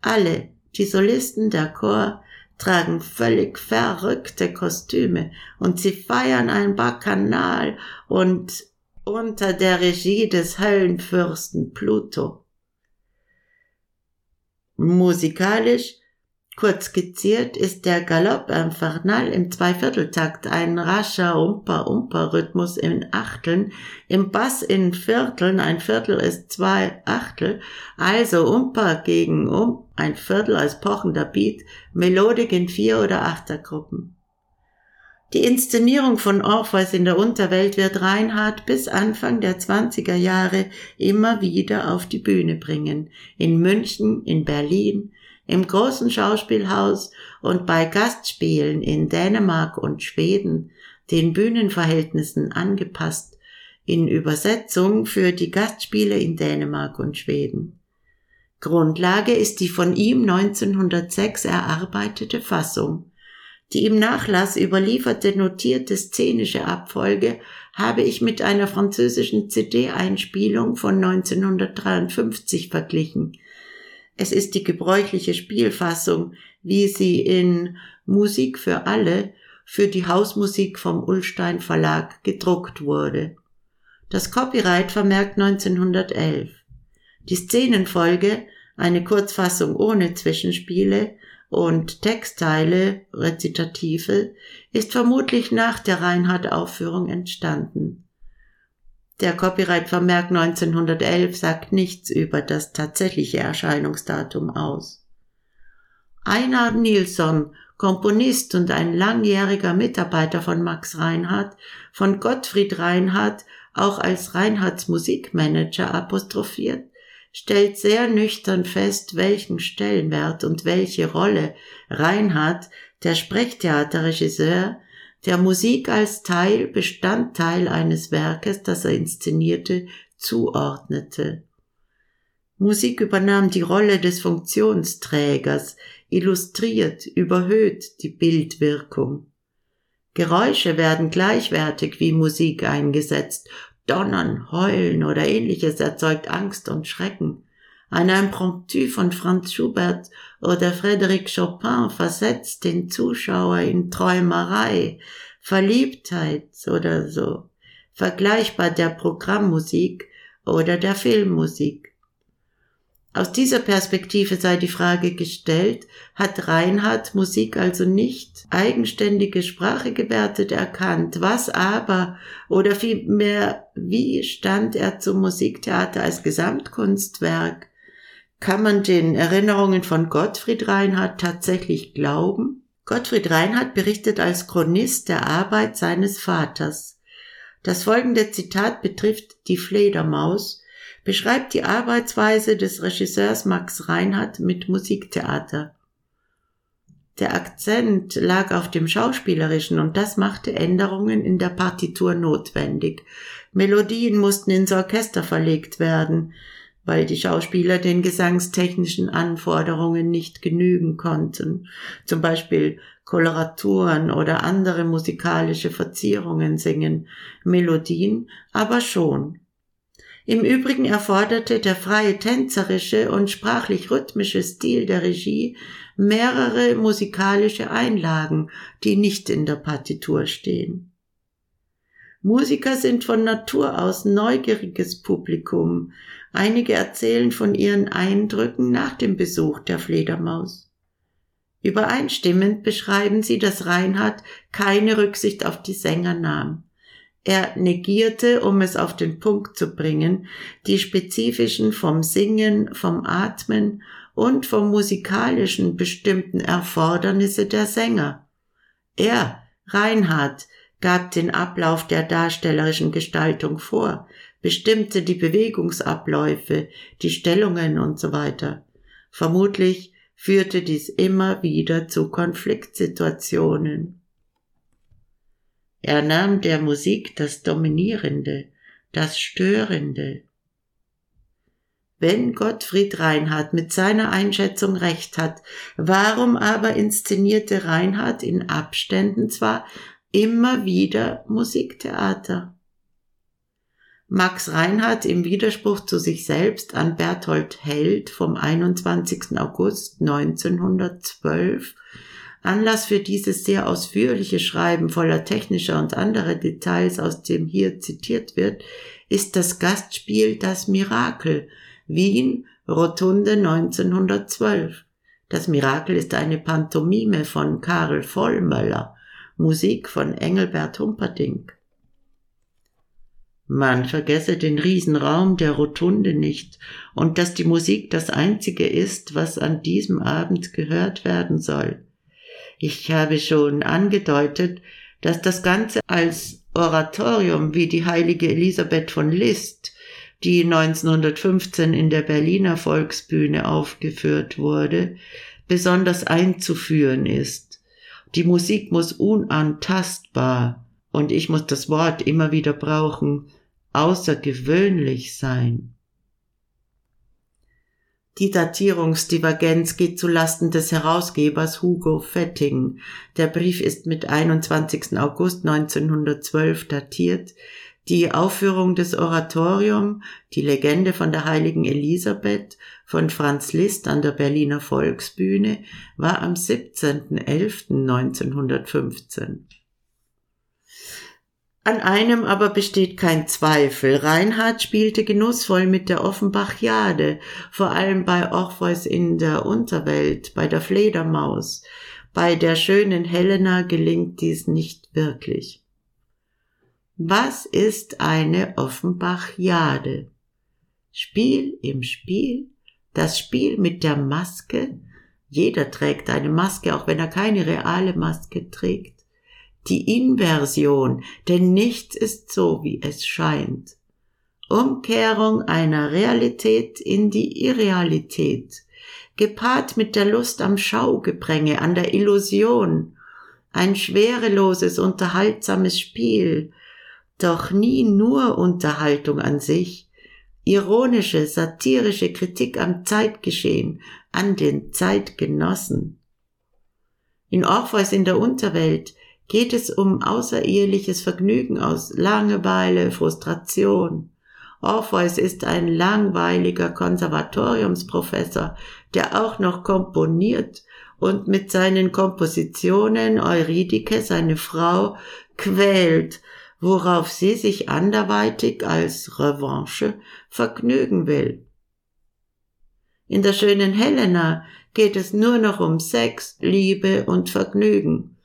Speaker 2: Alle, die Solisten der Chor, tragen völlig verrückte Kostüme und sie feiern ein Bacchanal und unter der Regie des Höllenfürsten Pluto. Musikalisch Kurz skizziert ist der Galopp Infernal im Zweivierteltakt ein rascher Umpa-Umpa-Rhythmus in Achteln, im Bass in Vierteln, ein Viertel ist zwei Achtel, also Umpa gegen Um, ein Viertel als pochender Beat, Melodik in vier oder Achtergruppen. Die Inszenierung von Orpheus in der Unterwelt wird Reinhard bis Anfang der 20er Jahre immer wieder auf die Bühne bringen. In München, in Berlin, im großen Schauspielhaus und bei Gastspielen in Dänemark und Schweden, den Bühnenverhältnissen angepasst, in Übersetzung für die Gastspiele in Dänemark und Schweden. Grundlage ist die von ihm 1906 erarbeitete Fassung. Die im Nachlass überlieferte notierte szenische Abfolge habe ich mit einer französischen CD-Einspielung von 1953 verglichen, es ist die gebräuchliche Spielfassung, wie sie in Musik für alle für die Hausmusik vom Ullstein Verlag gedruckt wurde. Das Copyright vermerkt 1911. Die Szenenfolge, eine Kurzfassung ohne Zwischenspiele und Textteile, Rezitative, ist vermutlich nach der Reinhardt-Aufführung entstanden. Der Copyright-Vermerk 1911 sagt nichts über das tatsächliche Erscheinungsdatum aus. Einar Nilsson, Komponist und ein langjähriger Mitarbeiter von Max Reinhardt, von Gottfried Reinhardt auch als Reinhardts Musikmanager apostrophiert, stellt sehr nüchtern fest, welchen Stellenwert und welche Rolle Reinhardt, der Sprechtheaterregisseur, der Musik als Teil, Bestandteil eines Werkes, das er inszenierte, zuordnete. Musik übernahm die Rolle des Funktionsträgers, illustriert, überhöht die Bildwirkung. Geräusche werden gleichwertig wie Musik eingesetzt, Donnern, Heulen oder ähnliches erzeugt Angst und Schrecken. Ein Impromptu von Franz Schubert oder Frédéric Chopin versetzt den Zuschauer in Träumerei, Verliebtheit oder so, vergleichbar der Programmmusik oder der Filmmusik. Aus dieser Perspektive sei die Frage gestellt, hat Reinhard Musik also nicht eigenständige Sprache gewertet erkannt, was aber oder vielmehr wie stand er zum Musiktheater als Gesamtkunstwerk? Kann man den Erinnerungen von Gottfried Reinhardt tatsächlich glauben? Gottfried Reinhardt berichtet als Chronist der Arbeit seines Vaters. Das folgende Zitat betrifft die Fledermaus, beschreibt die Arbeitsweise des Regisseurs Max Reinhardt mit Musiktheater. Der Akzent lag auf dem Schauspielerischen und das machte Änderungen in der Partitur notwendig. Melodien mussten ins Orchester verlegt werden weil die Schauspieler den gesangstechnischen Anforderungen nicht genügen konnten, zum Beispiel Koloraturen oder andere musikalische Verzierungen singen, Melodien aber schon. Im Übrigen erforderte der freie tänzerische und sprachlich rhythmische Stil der Regie mehrere musikalische Einlagen, die nicht in der Partitur stehen. Musiker sind von Natur aus neugieriges Publikum, Einige erzählen von ihren Eindrücken nach dem Besuch der Fledermaus. Übereinstimmend beschreiben sie, dass Reinhard keine Rücksicht auf die Sänger nahm. Er negierte, um es auf den Punkt zu bringen, die spezifischen vom Singen, vom Atmen und vom musikalischen bestimmten Erfordernisse der Sänger. Er, Reinhard, gab den Ablauf der darstellerischen Gestaltung vor, bestimmte die Bewegungsabläufe, die Stellungen und so weiter. Vermutlich führte dies immer wieder zu Konfliktsituationen. Er nahm der Musik das Dominierende, das Störende. Wenn Gottfried Reinhardt mit seiner Einschätzung recht hat, warum aber inszenierte Reinhardt in Abständen zwar immer wieder Musiktheater? Max Reinhardt im Widerspruch zu sich selbst an Berthold Held vom 21. August 1912 Anlass für dieses sehr ausführliche Schreiben voller technischer und anderer Details, aus dem hier zitiert wird, ist das Gastspiel Das Mirakel, Wien, Rotunde 1912. Das Mirakel ist eine Pantomime von Karl Vollmöller, Musik von Engelbert Humperdinck. Man vergesse den Riesenraum der Rotunde nicht und dass die Musik das einzige ist, was an diesem Abend gehört werden soll. Ich habe schon angedeutet, dass das Ganze als Oratorium wie die heilige Elisabeth von List, die 1915 in der Berliner Volksbühne aufgeführt wurde, besonders einzuführen ist. Die Musik muss unantastbar, und ich muss das Wort immer wieder brauchen, außergewöhnlich sein. Die Datierungsdivergenz geht zu Lasten des Herausgebers Hugo Fetting. Der Brief ist mit 21. August 1912 datiert. Die Aufführung des Oratorium, die Legende von der heiligen Elisabeth von Franz Liszt an der Berliner Volksbühne, war am 17.11.1915. An einem aber besteht kein Zweifel. Reinhard spielte genussvoll mit der Offenbach-Jade, vor allem bei Orpheus in der Unterwelt, bei der Fledermaus. Bei der schönen Helena gelingt dies nicht wirklich. Was ist eine Offenbach-Jade? Spiel im Spiel? Das Spiel mit der Maske? Jeder trägt eine Maske, auch wenn er keine reale Maske trägt die Inversion, denn nichts ist so, wie es scheint. Umkehrung einer Realität in die Irrealität, gepaart mit der Lust am Schaugepränge, an der Illusion, ein schwereloses, unterhaltsames Spiel, doch nie nur Unterhaltung an sich, ironische, satirische Kritik am Zeitgeschehen, an den Zeitgenossen. In Orpheus in der Unterwelt geht es um außereheliches Vergnügen aus Langeweile, Frustration. Orpheus ist ein langweiliger Konservatoriumsprofessor, der auch noch komponiert und mit seinen Kompositionen Eurydike, seine Frau, quält, worauf sie sich anderweitig als Revanche vergnügen will. In der schönen Helena geht es nur noch um Sex, Liebe und Vergnügen.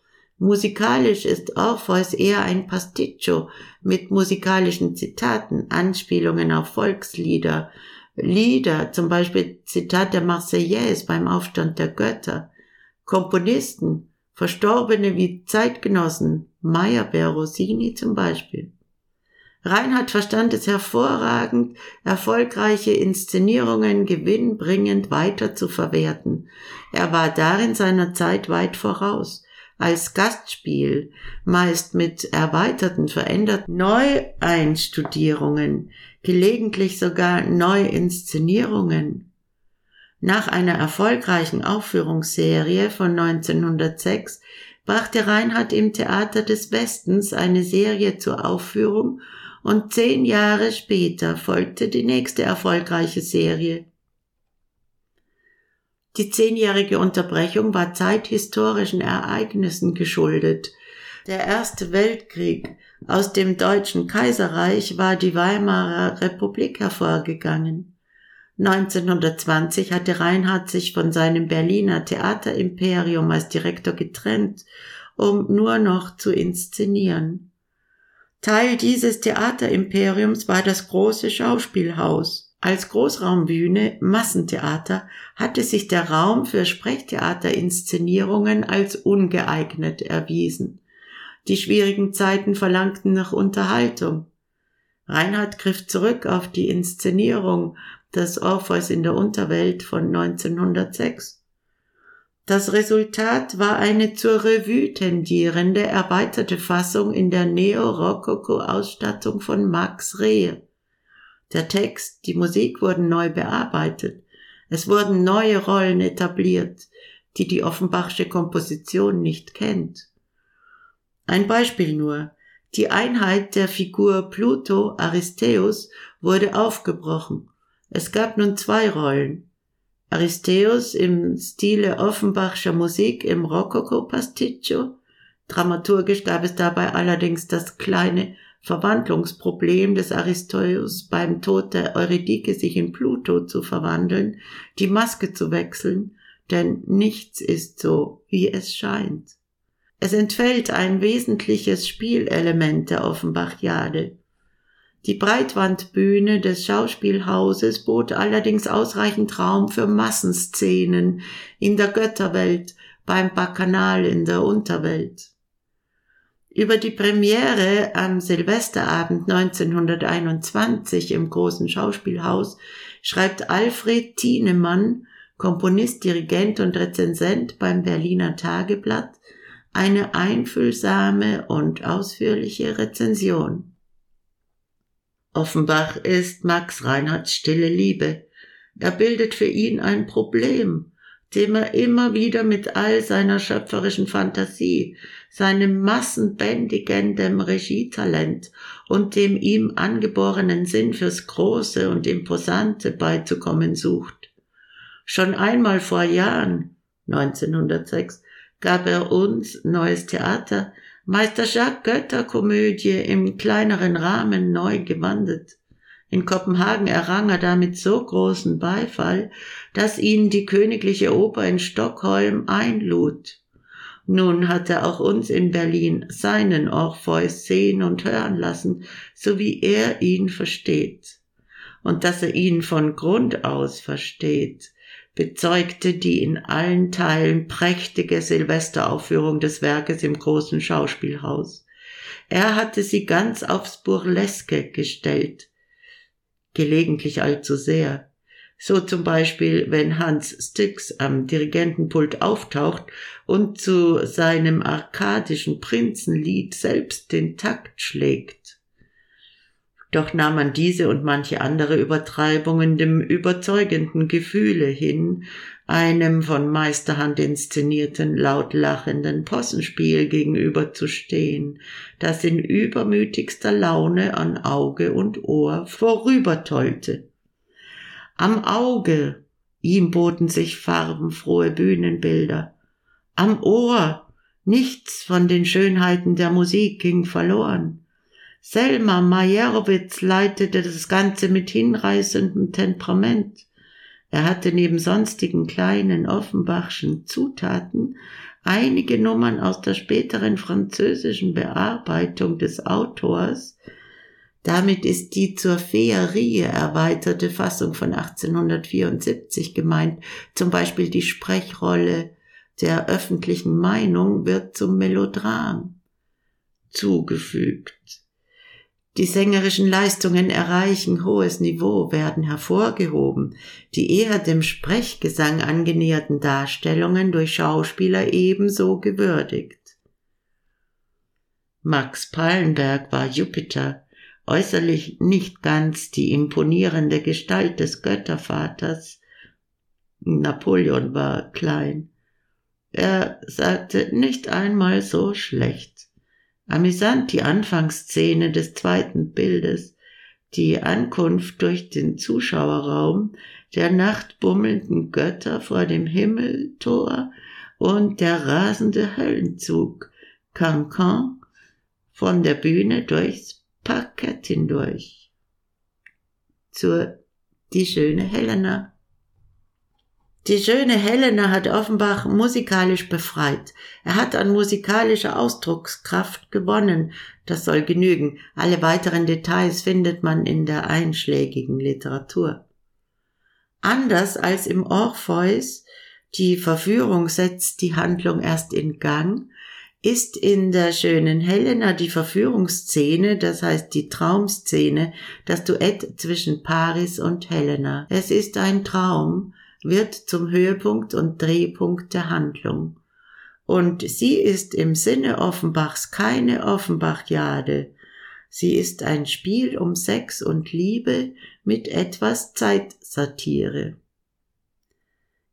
Speaker 2: Musikalisch ist Orpheus eher ein Pasticcio mit musikalischen Zitaten, Anspielungen auf Volkslieder, Lieder, zum Beispiel Zitat der Marseillaise beim Aufstand der Götter, Komponisten, Verstorbene wie Zeitgenossen, Meyerbeer, Rossini zum Beispiel. Reinhard verstand es hervorragend, erfolgreiche Inszenierungen gewinnbringend weiter zu verwerten. Er war darin seiner Zeit weit voraus. Als Gastspiel, meist mit erweiterten, veränderten Neueinstudierungen, gelegentlich sogar Neuinszenierungen. Nach einer erfolgreichen Aufführungsserie von 1906 brachte Reinhard im Theater des Westens eine Serie zur Aufführung und zehn Jahre später folgte die nächste erfolgreiche Serie. Die zehnjährige Unterbrechung war zeithistorischen Ereignissen geschuldet. Der Erste Weltkrieg aus dem Deutschen Kaiserreich war die Weimarer Republik hervorgegangen. 1920 hatte Reinhard sich von seinem Berliner Theaterimperium als Direktor getrennt, um nur noch zu inszenieren. Teil dieses Theaterimperiums war das große Schauspielhaus. Als Großraumbühne, Massentheater, hatte sich der Raum für Sprechtheaterinszenierungen als ungeeignet erwiesen. Die schwierigen Zeiten verlangten nach Unterhaltung. Reinhard griff zurück auf die Inszenierung des Orpheus in der Unterwelt von 1906. Das Resultat war eine zur Revue tendierende erweiterte Fassung in der Neo-Rokoko-Ausstattung von Max Rehe. Der Text, die Musik wurden neu bearbeitet. Es wurden neue Rollen etabliert, die die Offenbachsche Komposition nicht kennt. Ein Beispiel nur. Die Einheit der Figur Pluto Aristeus wurde aufgebrochen. Es gab nun zwei Rollen. Aristeus im Stile Offenbachscher Musik im Rokoko-Pasticcio. Dramaturgisch gab es dabei allerdings das kleine Verwandlungsproblem des Aristeus beim Tod der Eurydike sich in Pluto zu verwandeln, die Maske zu wechseln, denn nichts ist so, wie es scheint. Es entfällt ein wesentliches Spielelement der Offenbachiade. Die Breitwandbühne des Schauspielhauses bot allerdings ausreichend Raum für Massenszenen in der Götterwelt, beim Bacchanal in der Unterwelt. Über die Premiere am Silvesterabend 1921 im großen Schauspielhaus schreibt Alfred Thienemann, Komponist, Dirigent und Rezensent beim Berliner Tageblatt, eine einfühlsame und ausführliche Rezension. Offenbach ist Max Reinhards stille Liebe. Er bildet für ihn ein Problem, dem er immer wieder mit all seiner schöpferischen Fantasie, seinem massenbändigenden Regietalent und dem ihm angeborenen Sinn fürs Große und Imposante beizukommen sucht. Schon einmal vor Jahren, 1906, gab er uns Neues Theater Meister Jacques Götterkomödie im kleineren Rahmen neu gewandelt. In Kopenhagen errang er damit so großen Beifall, dass ihn die Königliche Oper in Stockholm einlud. Nun hat er auch uns in Berlin seinen Orpheus sehen und hören lassen, so wie er ihn versteht. Und dass er ihn von Grund aus versteht, bezeugte die in allen Teilen prächtige Silvesteraufführung des Werkes im großen Schauspielhaus. Er hatte sie ganz aufs Burleske gestellt, gelegentlich allzu sehr. So zum Beispiel, wenn Hans Styx am Dirigentenpult auftaucht und zu seinem arkadischen Prinzenlied selbst den Takt schlägt. Doch nahm man diese und manche andere Übertreibungen dem überzeugenden Gefühle hin, einem von Meisterhand inszenierten, laut lachenden Possenspiel gegenüberzustehen, das in übermütigster Laune an Auge und Ohr vorübertollte. Am Auge, ihm boten sich farbenfrohe Bühnenbilder. Am Ohr, nichts von den Schönheiten der Musik ging verloren. Selma Majerowitz leitete das Ganze mit hinreißendem Temperament. Er hatte neben sonstigen kleinen Offenbachschen Zutaten einige Nummern aus der späteren französischen Bearbeitung des Autors. Damit ist die zur Feerie erweiterte Fassung von 1874 gemeint, zum Beispiel die Sprechrolle der öffentlichen Meinung wird zum Melodram zugefügt. Die sängerischen Leistungen erreichen hohes Niveau, werden hervorgehoben. Die eher dem Sprechgesang angenäherten Darstellungen durch Schauspieler ebenso gewürdigt. Max Pallenberg war Jupiter, äußerlich nicht ganz die imponierende Gestalt des Göttervaters. Napoleon war klein. Er sagte nicht einmal so schlecht. Amüsant die Anfangsszene des zweiten Bildes, die Ankunft durch den Zuschauerraum der nachtbummelnden Götter vor dem Himmeltor und der rasende Höllenzug Cancan von der Bühne durchs Parkett hindurch. Zur Die schöne Helena die schöne Helena hat Offenbach musikalisch befreit. Er hat an musikalischer Ausdruckskraft gewonnen. Das soll genügen. Alle weiteren Details findet man in der einschlägigen Literatur. Anders als im Orpheus, die Verführung setzt die Handlung erst in Gang, ist in der schönen Helena die Verführungsszene, das heißt die Traumszene, das Duett zwischen Paris und Helena. Es ist ein Traum, wird zum Höhepunkt und Drehpunkt der Handlung. Und sie ist im Sinne Offenbachs keine Offenbachjade. Sie ist ein Spiel um Sex und Liebe mit etwas Zeitsatire.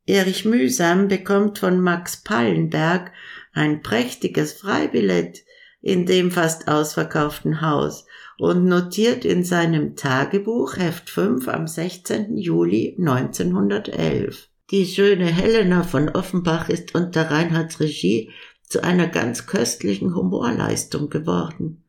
Speaker 2: Erich Mühsam bekommt von Max Pallenberg ein prächtiges Freibillett in dem fast ausverkauften Haus und notiert in seinem Tagebuch Heft 5 am 16. Juli 1911. Die schöne Helena von Offenbach ist unter Reinhards Regie zu einer ganz köstlichen Humorleistung geworden.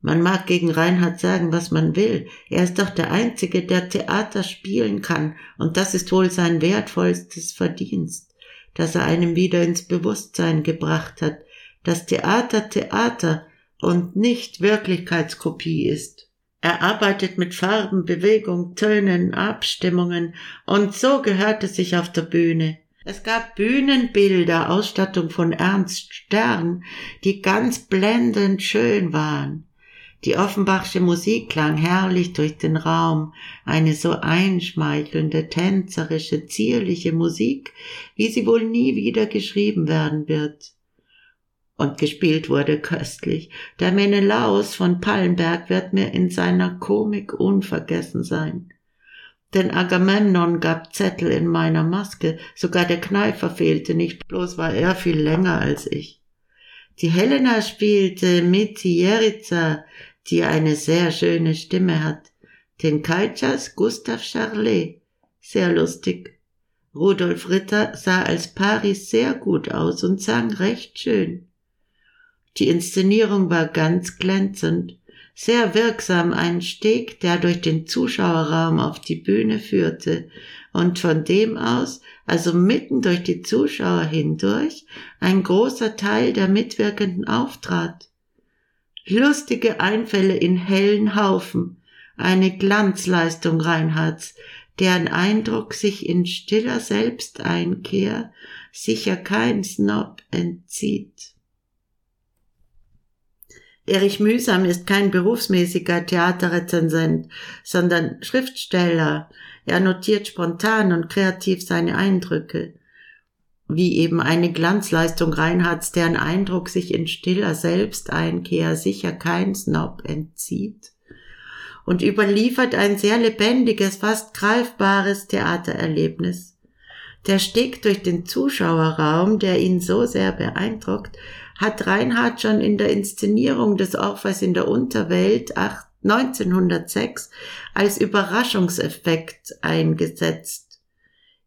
Speaker 2: Man mag gegen Reinhard sagen, was man will. Er ist doch der Einzige, der Theater spielen kann, und das ist wohl sein wertvollstes Verdienst, dass er einem wieder ins Bewusstsein gebracht hat, dass Theater Theater und nicht Wirklichkeitskopie ist. Er arbeitet mit Farben, Bewegung, Tönen, Abstimmungen und so gehört es sich auf der Bühne. Es gab Bühnenbilder, Ausstattung von Ernst Stern, die ganz blendend schön waren. Die Offenbachsche Musik klang herrlich durch den Raum, eine so einschmeichelnde, tänzerische, zierliche Musik, wie sie wohl nie wieder geschrieben werden wird und gespielt wurde köstlich. Der Menelaus von Pallenberg wird mir in seiner Komik unvergessen sein. Denn Agamemnon gab Zettel in meiner Maske, sogar der Kneifer fehlte nicht, bloß war er viel länger als ich. Die Helena spielte Miti Jerica, die eine sehr schöne Stimme hat. Den Kaitschas Gustav Charlet, sehr lustig. Rudolf Ritter sah als Paris sehr gut aus und sang recht schön. Die Inszenierung war ganz glänzend, sehr wirksam ein Steg, der durch den Zuschauerraum auf die Bühne führte und von dem aus, also mitten durch die Zuschauer hindurch, ein großer Teil der Mitwirkenden auftrat. Lustige Einfälle in hellen Haufen, eine Glanzleistung Reinhards, deren Eindruck sich in stiller Selbsteinkehr sicher kein Snob entzieht. Erich Mühsam ist kein berufsmäßiger Theaterrezensent, sondern Schriftsteller. Er notiert spontan und kreativ seine Eindrücke. Wie eben eine Glanzleistung Reinhards, deren Eindruck sich in stiller Selbsteinkehr sicher kein Snob entzieht. Und überliefert ein sehr lebendiges, fast greifbares Theatererlebnis. Der Steg durch den Zuschauerraum, der ihn so sehr beeindruckt, hat Reinhardt schon in der Inszenierung des Orpheus in der Unterwelt 1906 als Überraschungseffekt eingesetzt.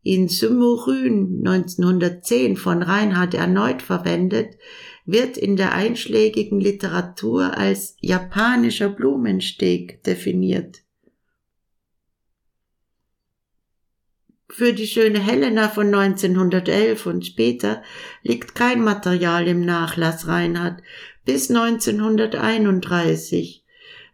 Speaker 2: In Sumurun 1910 von Reinhardt erneut verwendet, wird in der einschlägigen Literatur als japanischer Blumensteg definiert. Für die schöne Helena von 1911 und später liegt kein Material im Nachlass Reinhardt bis 1931,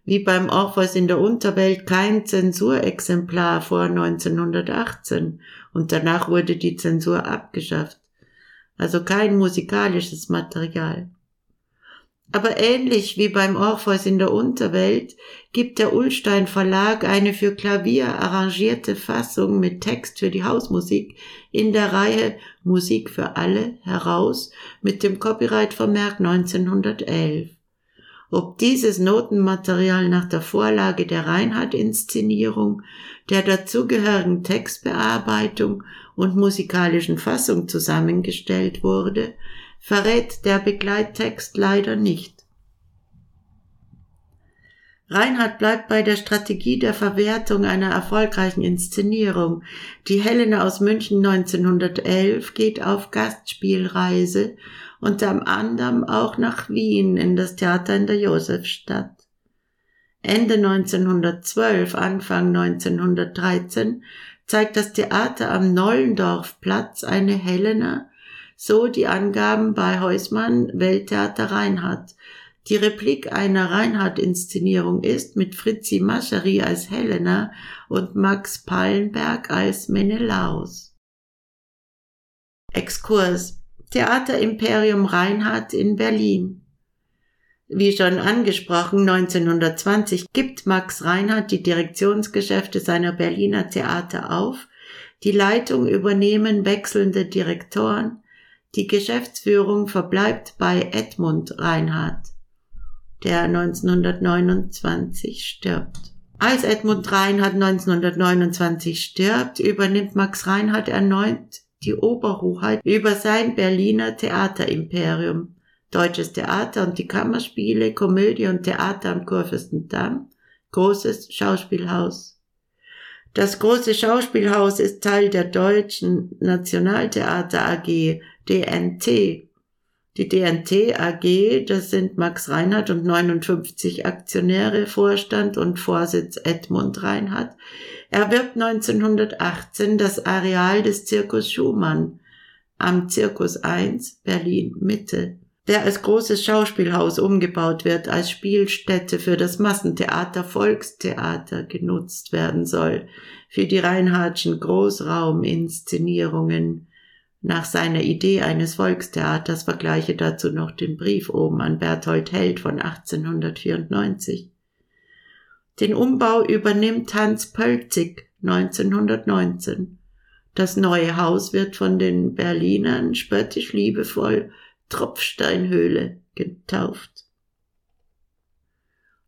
Speaker 2: wie beim Orpheus in der Unterwelt kein Zensurexemplar vor 1918 und danach wurde die Zensur abgeschafft. Also kein musikalisches Material. Aber ähnlich wie beim Orpheus in der Unterwelt gibt der Ullstein Verlag eine für Klavier arrangierte Fassung mit Text für die Hausmusik in der Reihe Musik für alle heraus mit dem Copyright-Vermerk 1911. Ob dieses Notenmaterial nach der Vorlage der Reinhardt-Inszenierung, der dazugehörigen Textbearbeitung und musikalischen Fassung zusammengestellt wurde, verrät der Begleittext leider nicht. Reinhard bleibt bei der Strategie der Verwertung einer erfolgreichen Inszenierung. Die Helena aus München 1911 geht auf Gastspielreise unter anderem auch nach Wien in das Theater in der Josefstadt. Ende 1912, Anfang 1913 zeigt das Theater am Nollendorfplatz eine Helena so die Angaben bei Heusmann Welttheater Reinhardt. Die Replik einer Reinhardt-Inszenierung ist mit Fritzi Mascheri als Helena und Max Pallenberg als Menelaus. Exkurs Theater Imperium Reinhardt in Berlin wie schon angesprochen, 1920 gibt Max Reinhardt die Direktionsgeschäfte seiner Berliner Theater auf. Die Leitung übernehmen wechselnde Direktoren. Die Geschäftsführung verbleibt bei Edmund Reinhardt, der 1929 stirbt. Als Edmund Reinhardt 1929 stirbt, übernimmt Max Reinhardt erneut die Oberhoheit über sein Berliner Theaterimperium. Deutsches Theater und die Kammerspiele, Komödie und Theater am Kurfürstendamm, großes Schauspielhaus. Das große Schauspielhaus ist Teil der Deutschen Nationaltheater AG, DNT. Die DNT AG, das sind Max Reinhardt und 59 Aktionäre, Vorstand und Vorsitz Edmund Reinhardt, erwirbt 1918 das Areal des Zirkus Schumann am Zirkus 1 Berlin Mitte, der als großes Schauspielhaus umgebaut wird, als Spielstätte für das Massentheater Volkstheater genutzt werden soll, für die Reinhardtschen Großrauminszenierungen, nach seiner Idee eines Volkstheaters vergleiche dazu noch den Brief oben an Berthold Held von 1894. Den Umbau übernimmt Hans Pölzig 1919. Das neue Haus wird von den Berlinern spöttisch liebevoll Tropfsteinhöhle getauft.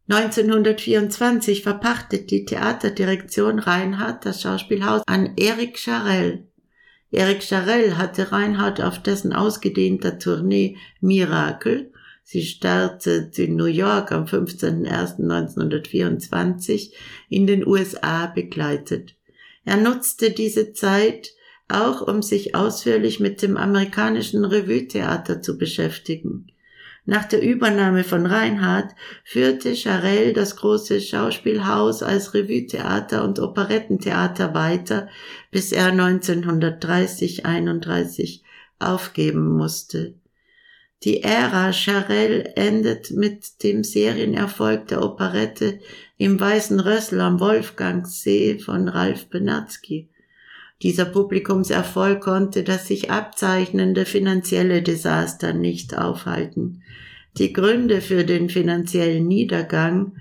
Speaker 2: 1924 verpachtet die Theaterdirektion Reinhardt das Schauspielhaus an Erik Scharell. Erik Charell hatte Reinhardt auf dessen ausgedehnter Tournee Miracle, sie startet in New York am 15.01.1924, in den USA begleitet. Er nutzte diese Zeit auch, um sich ausführlich mit dem amerikanischen Revue-Theater zu beschäftigen. Nach der Übernahme von Reinhardt führte Charell das große Schauspielhaus als Revue-Theater und Operettentheater weiter, bis er 1930-31 aufgeben musste. Die Ära Charell endet mit dem Serienerfolg der Operette im Weißen Rössel am Wolfgangsee von Ralf Benatzky. Dieser Publikumserfolg konnte das sich abzeichnende finanzielle Desaster nicht aufhalten. Die Gründe für den finanziellen Niedergang,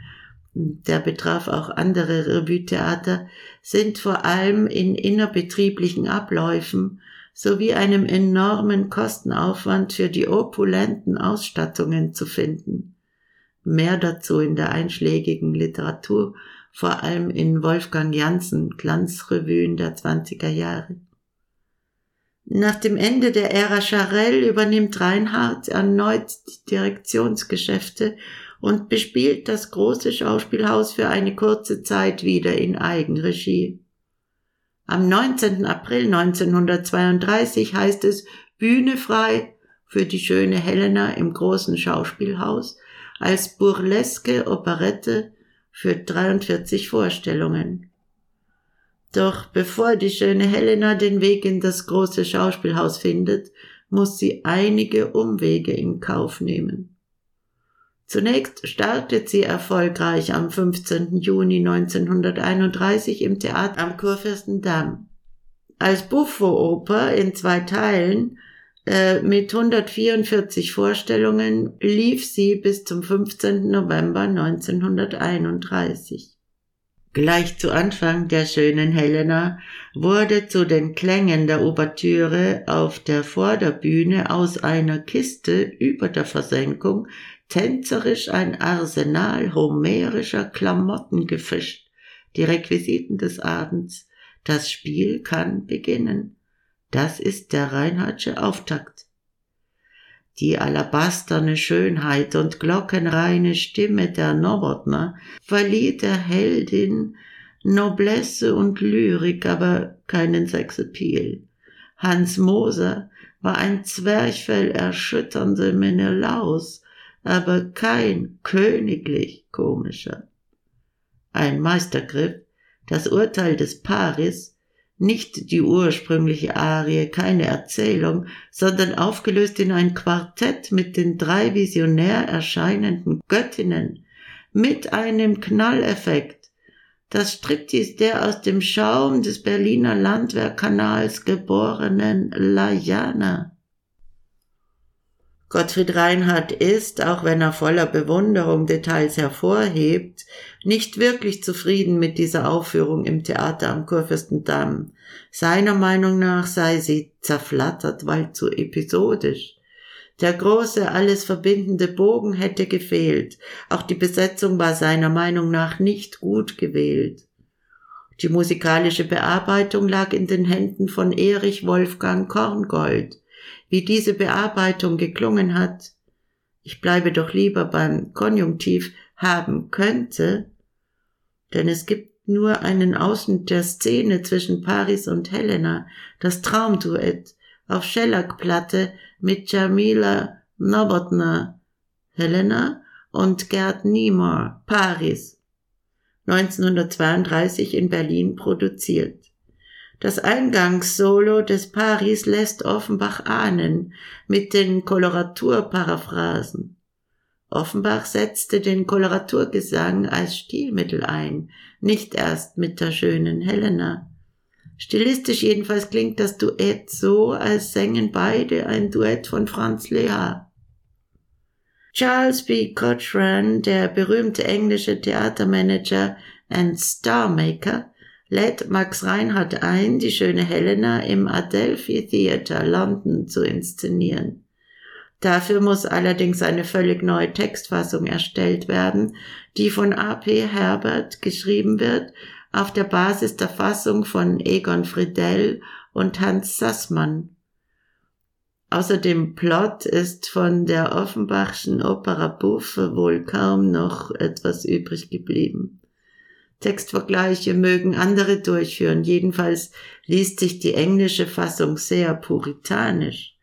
Speaker 2: der betraf auch andere Revue-Theater, sind vor allem in innerbetrieblichen Abläufen sowie einem enormen Kostenaufwand für die opulenten Ausstattungen zu finden. Mehr dazu in der einschlägigen Literatur vor allem in Wolfgang Janssen Glanzrevuen der 20er Jahre. Nach dem Ende der Ära Charell übernimmt Reinhardt erneut die Direktionsgeschäfte und bespielt das große Schauspielhaus für eine kurze Zeit wieder in Eigenregie. Am 19. April 1932 heißt es Bühne frei für die schöne Helena im großen Schauspielhaus als burleske Operette für 43 Vorstellungen. Doch bevor die schöne Helena den Weg in das große Schauspielhaus findet, muss sie einige Umwege in Kauf nehmen. Zunächst startet sie erfolgreich am 15. Juni 1931 im Theater am Kurfürstendamm. Als Buffo-Oper in zwei Teilen mit 144 Vorstellungen lief sie bis zum 15. November 1931. Gleich zu Anfang der schönen Helena wurde zu den Klängen der Ouvertüre auf der Vorderbühne aus einer Kiste über der Versenkung tänzerisch ein Arsenal homerischer Klamotten gefischt, die Requisiten des Abends. Das Spiel kann beginnen. Das ist der Reinhardsche Auftakt die alabasterne Schönheit und glockenreine Stimme der Nowotner verlieh der Heldin Noblesse und Lyrik, aber keinen Sexappeal. Hans Moser war ein Zwerchfell erschütternde Menelaus, aber kein königlich komischer. Ein Meistergriff, das Urteil des Paris, nicht die ursprüngliche Arie, keine Erzählung, sondern aufgelöst in ein Quartett mit den drei visionär erscheinenden Göttinnen, mit einem Knalleffekt. Das Striptease der aus dem Schaum des Berliner Landwehrkanals geborenen Lajana. Gottfried Reinhardt ist, auch wenn er voller Bewunderung Details hervorhebt, nicht wirklich zufrieden mit dieser Aufführung im Theater am Kurfürstendamm. Seiner Meinung nach sei sie zerflattert, weil zu episodisch. Der große, alles verbindende Bogen hätte gefehlt. Auch die Besetzung war seiner Meinung nach nicht gut gewählt. Die musikalische Bearbeitung lag in den Händen von Erich Wolfgang Korngold wie diese Bearbeitung geklungen hat, ich bleibe doch lieber beim Konjunktiv haben könnte, denn es gibt nur einen Ausschnitt der Szene zwischen Paris und Helena, das Traumduett auf Schellackplatte mit Jamila Nowotna, Helena und Gerd Niemohr, Paris, 1932 in Berlin produziert. Das Eingangssolo des Paris lässt Offenbach ahnen mit den Koloraturparaphrasen. Offenbach setzte den Koloraturgesang als Stilmittel ein, nicht erst mit der schönen Helena. Stilistisch jedenfalls klingt das Duett so, als sängen beide ein Duett von Franz Lehar. Charles B. Cochran, der berühmte englische Theatermanager and Starmaker, lädt Max Reinhardt ein, die schöne Helena im Adelphi Theatre London zu inszenieren. Dafür muss allerdings eine völlig neue Textfassung erstellt werden, die von A.P. Herbert geschrieben wird, auf der Basis der Fassung von Egon Friedel und Hans Sassmann. Außer dem Plot ist von der Offenbachschen Opera Buffe wohl kaum noch etwas übrig geblieben. Textvergleiche mögen andere durchführen, jedenfalls liest sich die englische Fassung sehr puritanisch.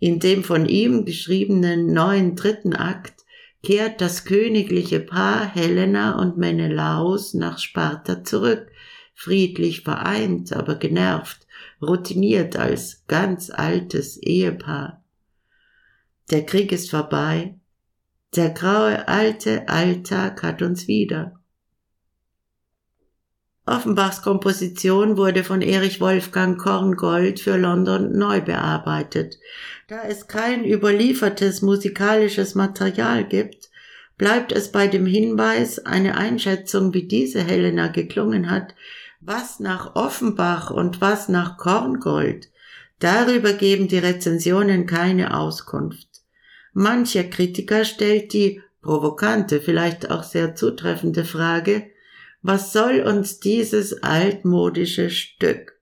Speaker 2: In dem von ihm geschriebenen neuen dritten Akt kehrt das königliche Paar Helena und Menelaus nach Sparta zurück, friedlich vereint, aber genervt, routiniert als ganz altes Ehepaar. Der Krieg ist vorbei, der graue alte Alltag hat uns wieder. Offenbachs Komposition wurde von Erich Wolfgang Korngold für London neu bearbeitet. Da es kein überliefertes musikalisches Material gibt, bleibt es bei dem Hinweis, eine Einschätzung, wie diese Helena geklungen hat, was nach Offenbach und was nach Korngold. Darüber geben die Rezensionen keine Auskunft. Mancher Kritiker stellt die provokante, vielleicht auch sehr zutreffende Frage, was soll uns dieses altmodische Stück?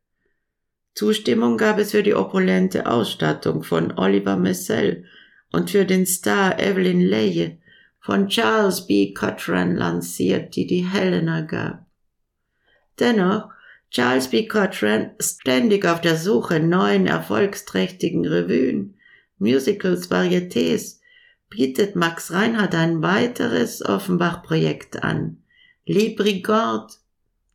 Speaker 2: Zustimmung gab es für die opulente Ausstattung von Oliver Messel und für den Star Evelyn Leye von Charles B. Cotran lanciert, die die Helena gab. Dennoch, Charles B. Cotran, ständig auf der Suche neuen erfolgsträchtigen Revuen, Musicals, Varietés, bietet Max Reinhardt ein weiteres Offenbach-Projekt an. Les Brigands,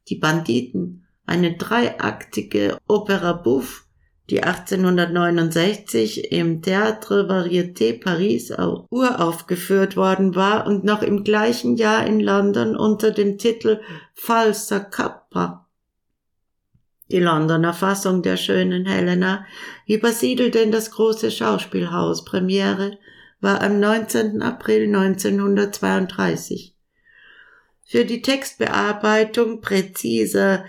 Speaker 2: die Banditen, eine dreiaktige Opera Bouffe, die 1869 im Théâtre Varieté Paris uraufgeführt worden war und noch im gleichen Jahr in London unter dem Titel Falsa Capra. Die Londoner Fassung der schönen Helena übersiedelte in das große Schauspielhaus. Premiere war am 19. April 1932. Für die Textbearbeitung präziser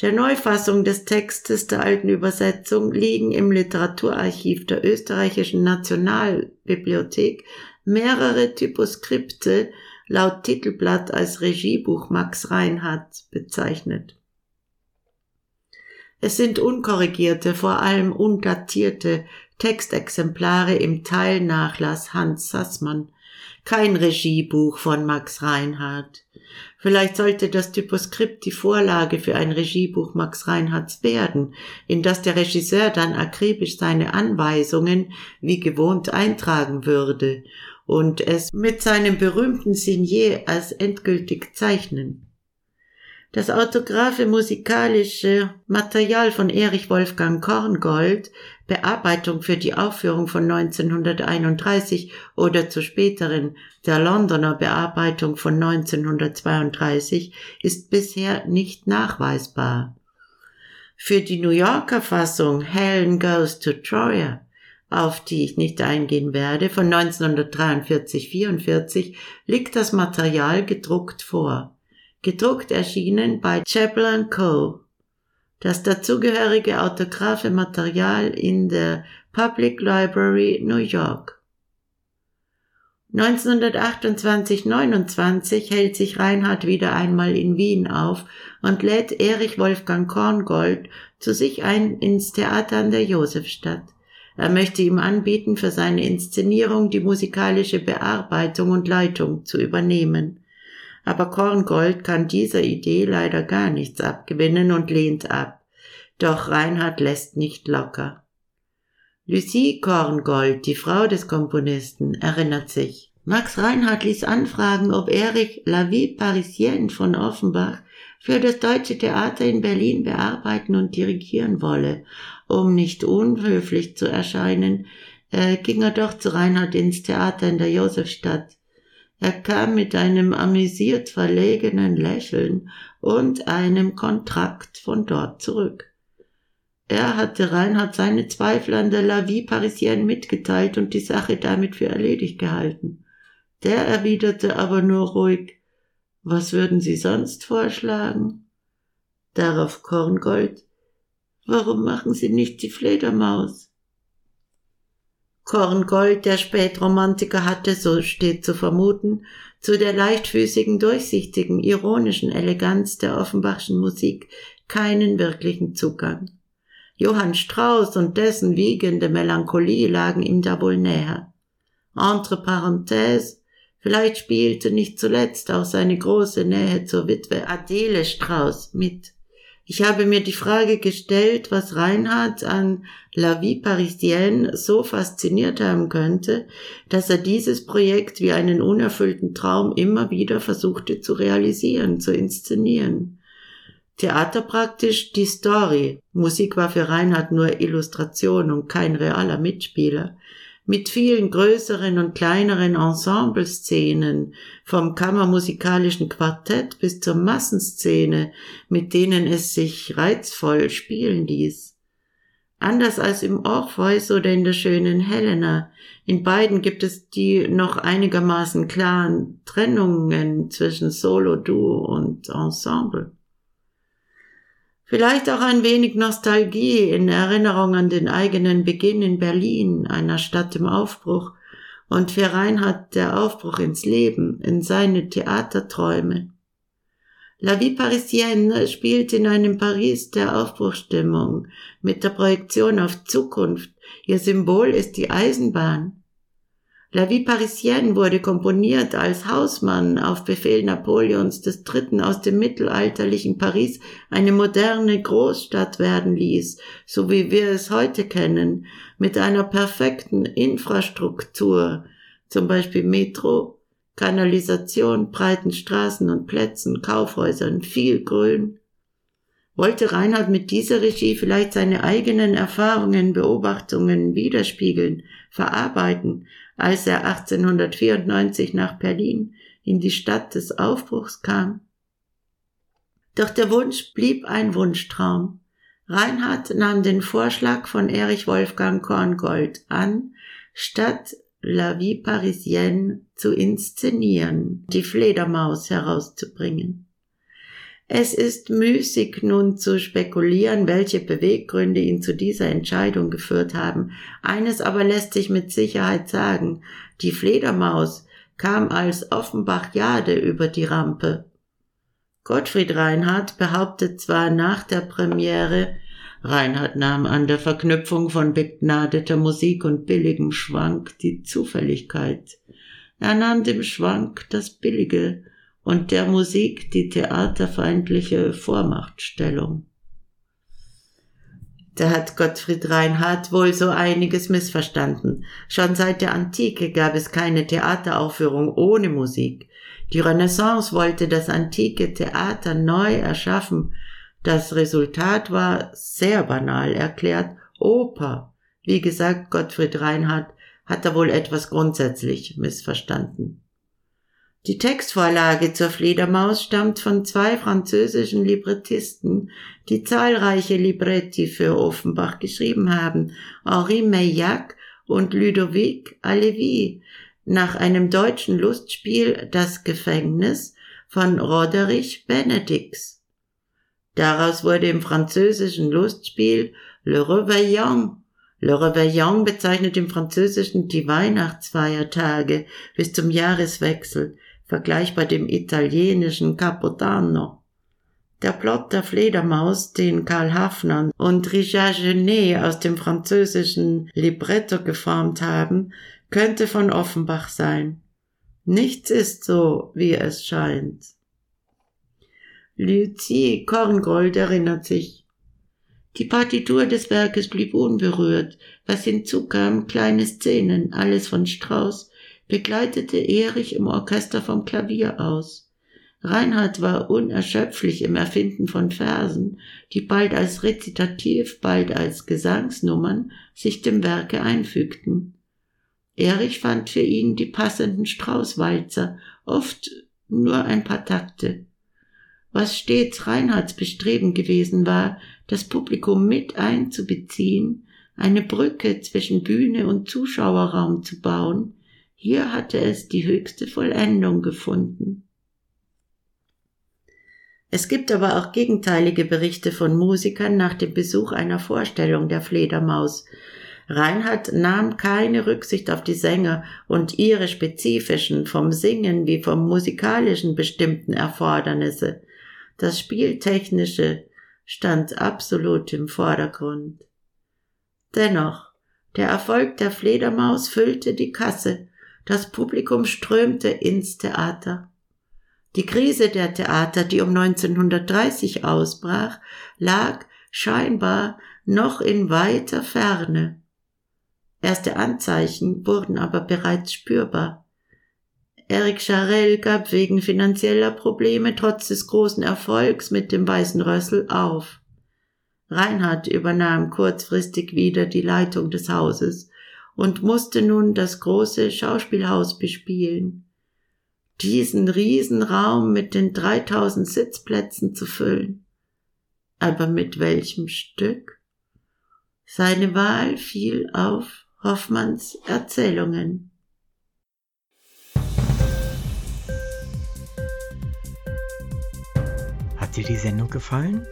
Speaker 2: der Neufassung des Textes der alten Übersetzung liegen im Literaturarchiv der österreichischen Nationalbibliothek mehrere Typoskripte laut Titelblatt als Regiebuch Max Reinhardt bezeichnet. Es sind unkorrigierte, vor allem undatierte Textexemplare im Teilnachlass Hans Sassmann, kein Regiebuch von Max Reinhardt. Vielleicht sollte das Typoskript die Vorlage für ein Regiebuch Max Reinhardts werden, in das der Regisseur dann akribisch seine Anweisungen wie gewohnt eintragen würde und es mit seinem berühmten Signet als endgültig zeichnen. Das autographe musikalische Material von Erich Wolfgang Korngold, Bearbeitung für die Aufführung von 1931 oder zu späteren der Londoner Bearbeitung von 1932, ist bisher nicht nachweisbar. Für die New Yorker Fassung Helen Goes to Troya auf die ich nicht eingehen werde, von 1943-44 liegt das Material gedruckt vor gedruckt erschienen bei Chappell Co. Das dazugehörige autographe Material in der Public Library New York. 1928-29 hält sich Reinhard wieder einmal in Wien auf und lädt Erich Wolfgang Korngold zu sich ein ins Theater an der Josefstadt. Er möchte ihm anbieten, für seine Inszenierung die musikalische Bearbeitung und Leitung zu übernehmen aber Korngold kann dieser Idee leider gar nichts abgewinnen und lehnt ab. Doch Reinhard lässt nicht locker. Lucie Korngold, die Frau des Komponisten, erinnert sich. Max Reinhardt ließ anfragen, ob Erich La Vie Parisienne von Offenbach für das Deutsche Theater in Berlin bearbeiten und dirigieren wolle. Um nicht unhöflich zu erscheinen, äh, ging er doch zu Reinhard ins Theater in der Josefstadt. Er kam mit einem amüsiert verlegenen Lächeln und einem Kontrakt von dort zurück. Er hatte Reinhard seine Zweifel an der La Vie Parisienne mitgeteilt und die Sache damit für erledigt gehalten. Der erwiderte aber nur ruhig, was würden Sie sonst vorschlagen? Darauf Korngold, warum machen Sie nicht die Fledermaus? Korngold, der Spätromantiker, hatte, so steht zu vermuten, zu der leichtfüßigen, durchsichtigen, ironischen Eleganz der Offenbachschen Musik keinen wirklichen Zugang. Johann Strauss und dessen wiegende Melancholie lagen ihm da wohl näher. Entre parenthèses, vielleicht spielte nicht zuletzt auch seine große Nähe zur Witwe Adele Strauss mit. Ich habe mir die Frage gestellt, was Reinhard an La Vie Parisienne so fasziniert haben könnte, dass er dieses Projekt wie einen unerfüllten Traum immer wieder versuchte zu realisieren, zu inszenieren. Theater praktisch die Story. Musik war für Reinhard nur Illustration und kein realer Mitspieler mit vielen größeren und kleineren Ensembleszenen, vom kammermusikalischen Quartett bis zur Massenszene, mit denen es sich reizvoll spielen ließ. Anders als im Orpheus oder in der schönen Helena, in beiden gibt es die noch einigermaßen klaren Trennungen zwischen Solo, Duo und Ensemble. Vielleicht auch ein wenig Nostalgie in Erinnerung an den eigenen Beginn in Berlin, einer Stadt im Aufbruch, und für Reinhard der Aufbruch ins Leben, in seine Theaterträume. La Vie Parisienne spielt in einem Paris der Aufbruchstimmung mit der Projektion auf Zukunft. Ihr Symbol ist die Eisenbahn. La Vie Parisienne wurde komponiert, als Hausmann auf Befehl Napoleons III. aus dem mittelalterlichen Paris eine moderne Großstadt werden ließ, so wie wir es heute kennen, mit einer perfekten Infrastruktur, zum Beispiel Metro, Kanalisation, breiten Straßen und Plätzen, Kaufhäusern, viel Grün. Wollte Reinhard mit dieser Regie vielleicht seine eigenen Erfahrungen, Beobachtungen widerspiegeln, verarbeiten, als er 1894 nach Berlin in die Stadt des Aufbruchs kam? Doch der Wunsch blieb ein Wunschtraum. Reinhard nahm den Vorschlag von Erich Wolfgang Korngold an, statt La Vie Parisienne zu inszenieren, die Fledermaus herauszubringen. Es ist müßig nun zu spekulieren, welche Beweggründe ihn zu dieser Entscheidung geführt haben. Eines aber lässt sich mit Sicherheit sagen. Die Fledermaus kam als Offenbach-Jade über die Rampe. Gottfried Reinhardt behauptet zwar nach der Premiere, Reinhard nahm an der Verknüpfung von begnadeter Musik und billigem Schwank die Zufälligkeit. Er nahm dem Schwank das Billige und der Musik die theaterfeindliche Vormachtstellung. Da hat Gottfried Reinhardt wohl so einiges missverstanden. Schon seit der Antike gab es keine Theateraufführung ohne Musik. Die Renaissance wollte das antike Theater neu erschaffen das Resultat war sehr banal erklärt Oper. Wie gesagt, Gottfried Reinhardt hat da wohl etwas grundsätzlich missverstanden. Die Textvorlage zur Fledermaus stammt von zwei französischen Librettisten, die zahlreiche Libretti für Offenbach geschrieben haben, Henri Meillac und Ludovic Alevi, nach einem deutschen Lustspiel Das Gefängnis von Roderich Benedix. Daraus wurde im französischen Lustspiel Le Réveillon. Le Réveillon bezeichnet im Französischen die Weihnachtsfeiertage bis zum Jahreswechsel, vergleichbar dem italienischen Capodanno. Der Plot der Fledermaus, den Karl Hafner und Richard Genet aus dem französischen Libretto geformt haben, könnte von Offenbach sein. Nichts ist so, wie es scheint. Lucie Korngold erinnert sich. Die Partitur des Werkes blieb unberührt. Was hinzukam, kleine Szenen, alles von Strauß, begleitete Erich im Orchester vom Klavier aus. Reinhard war unerschöpflich im Erfinden von Versen, die bald als Rezitativ, bald als Gesangsnummern sich dem Werke einfügten. Erich fand für ihn die passenden Straußwalzer, oft nur ein paar Takte was stets Reinhards Bestreben gewesen war, das Publikum mit einzubeziehen, eine Brücke zwischen Bühne und Zuschauerraum zu bauen, hier hatte es die höchste Vollendung gefunden. Es gibt aber auch gegenteilige Berichte von Musikern nach dem Besuch einer Vorstellung der Fledermaus. Reinhard nahm keine Rücksicht auf die Sänger und ihre spezifischen, vom Singen wie vom musikalischen bestimmten Erfordernisse. Das Spieltechnische stand absolut im Vordergrund. Dennoch, der Erfolg der Fledermaus füllte die Kasse, das Publikum strömte ins Theater. Die Krise der Theater, die um 1930 ausbrach, lag scheinbar noch in weiter Ferne. Erste Anzeichen wurden aber bereits spürbar. Eric Charell gab wegen finanzieller Probleme trotz des großen Erfolgs mit dem Weißen Rössel auf. Reinhard übernahm kurzfristig wieder die Leitung des Hauses und musste nun das große Schauspielhaus bespielen. Diesen Riesenraum mit den 3000 Sitzplätzen zu füllen. Aber mit welchem Stück? Seine Wahl fiel auf Hoffmanns Erzählungen.
Speaker 1: dir die Sendung gefallen?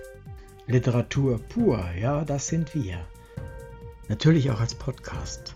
Speaker 1: Literatur pur, ja, das sind wir. Natürlich auch als Podcast.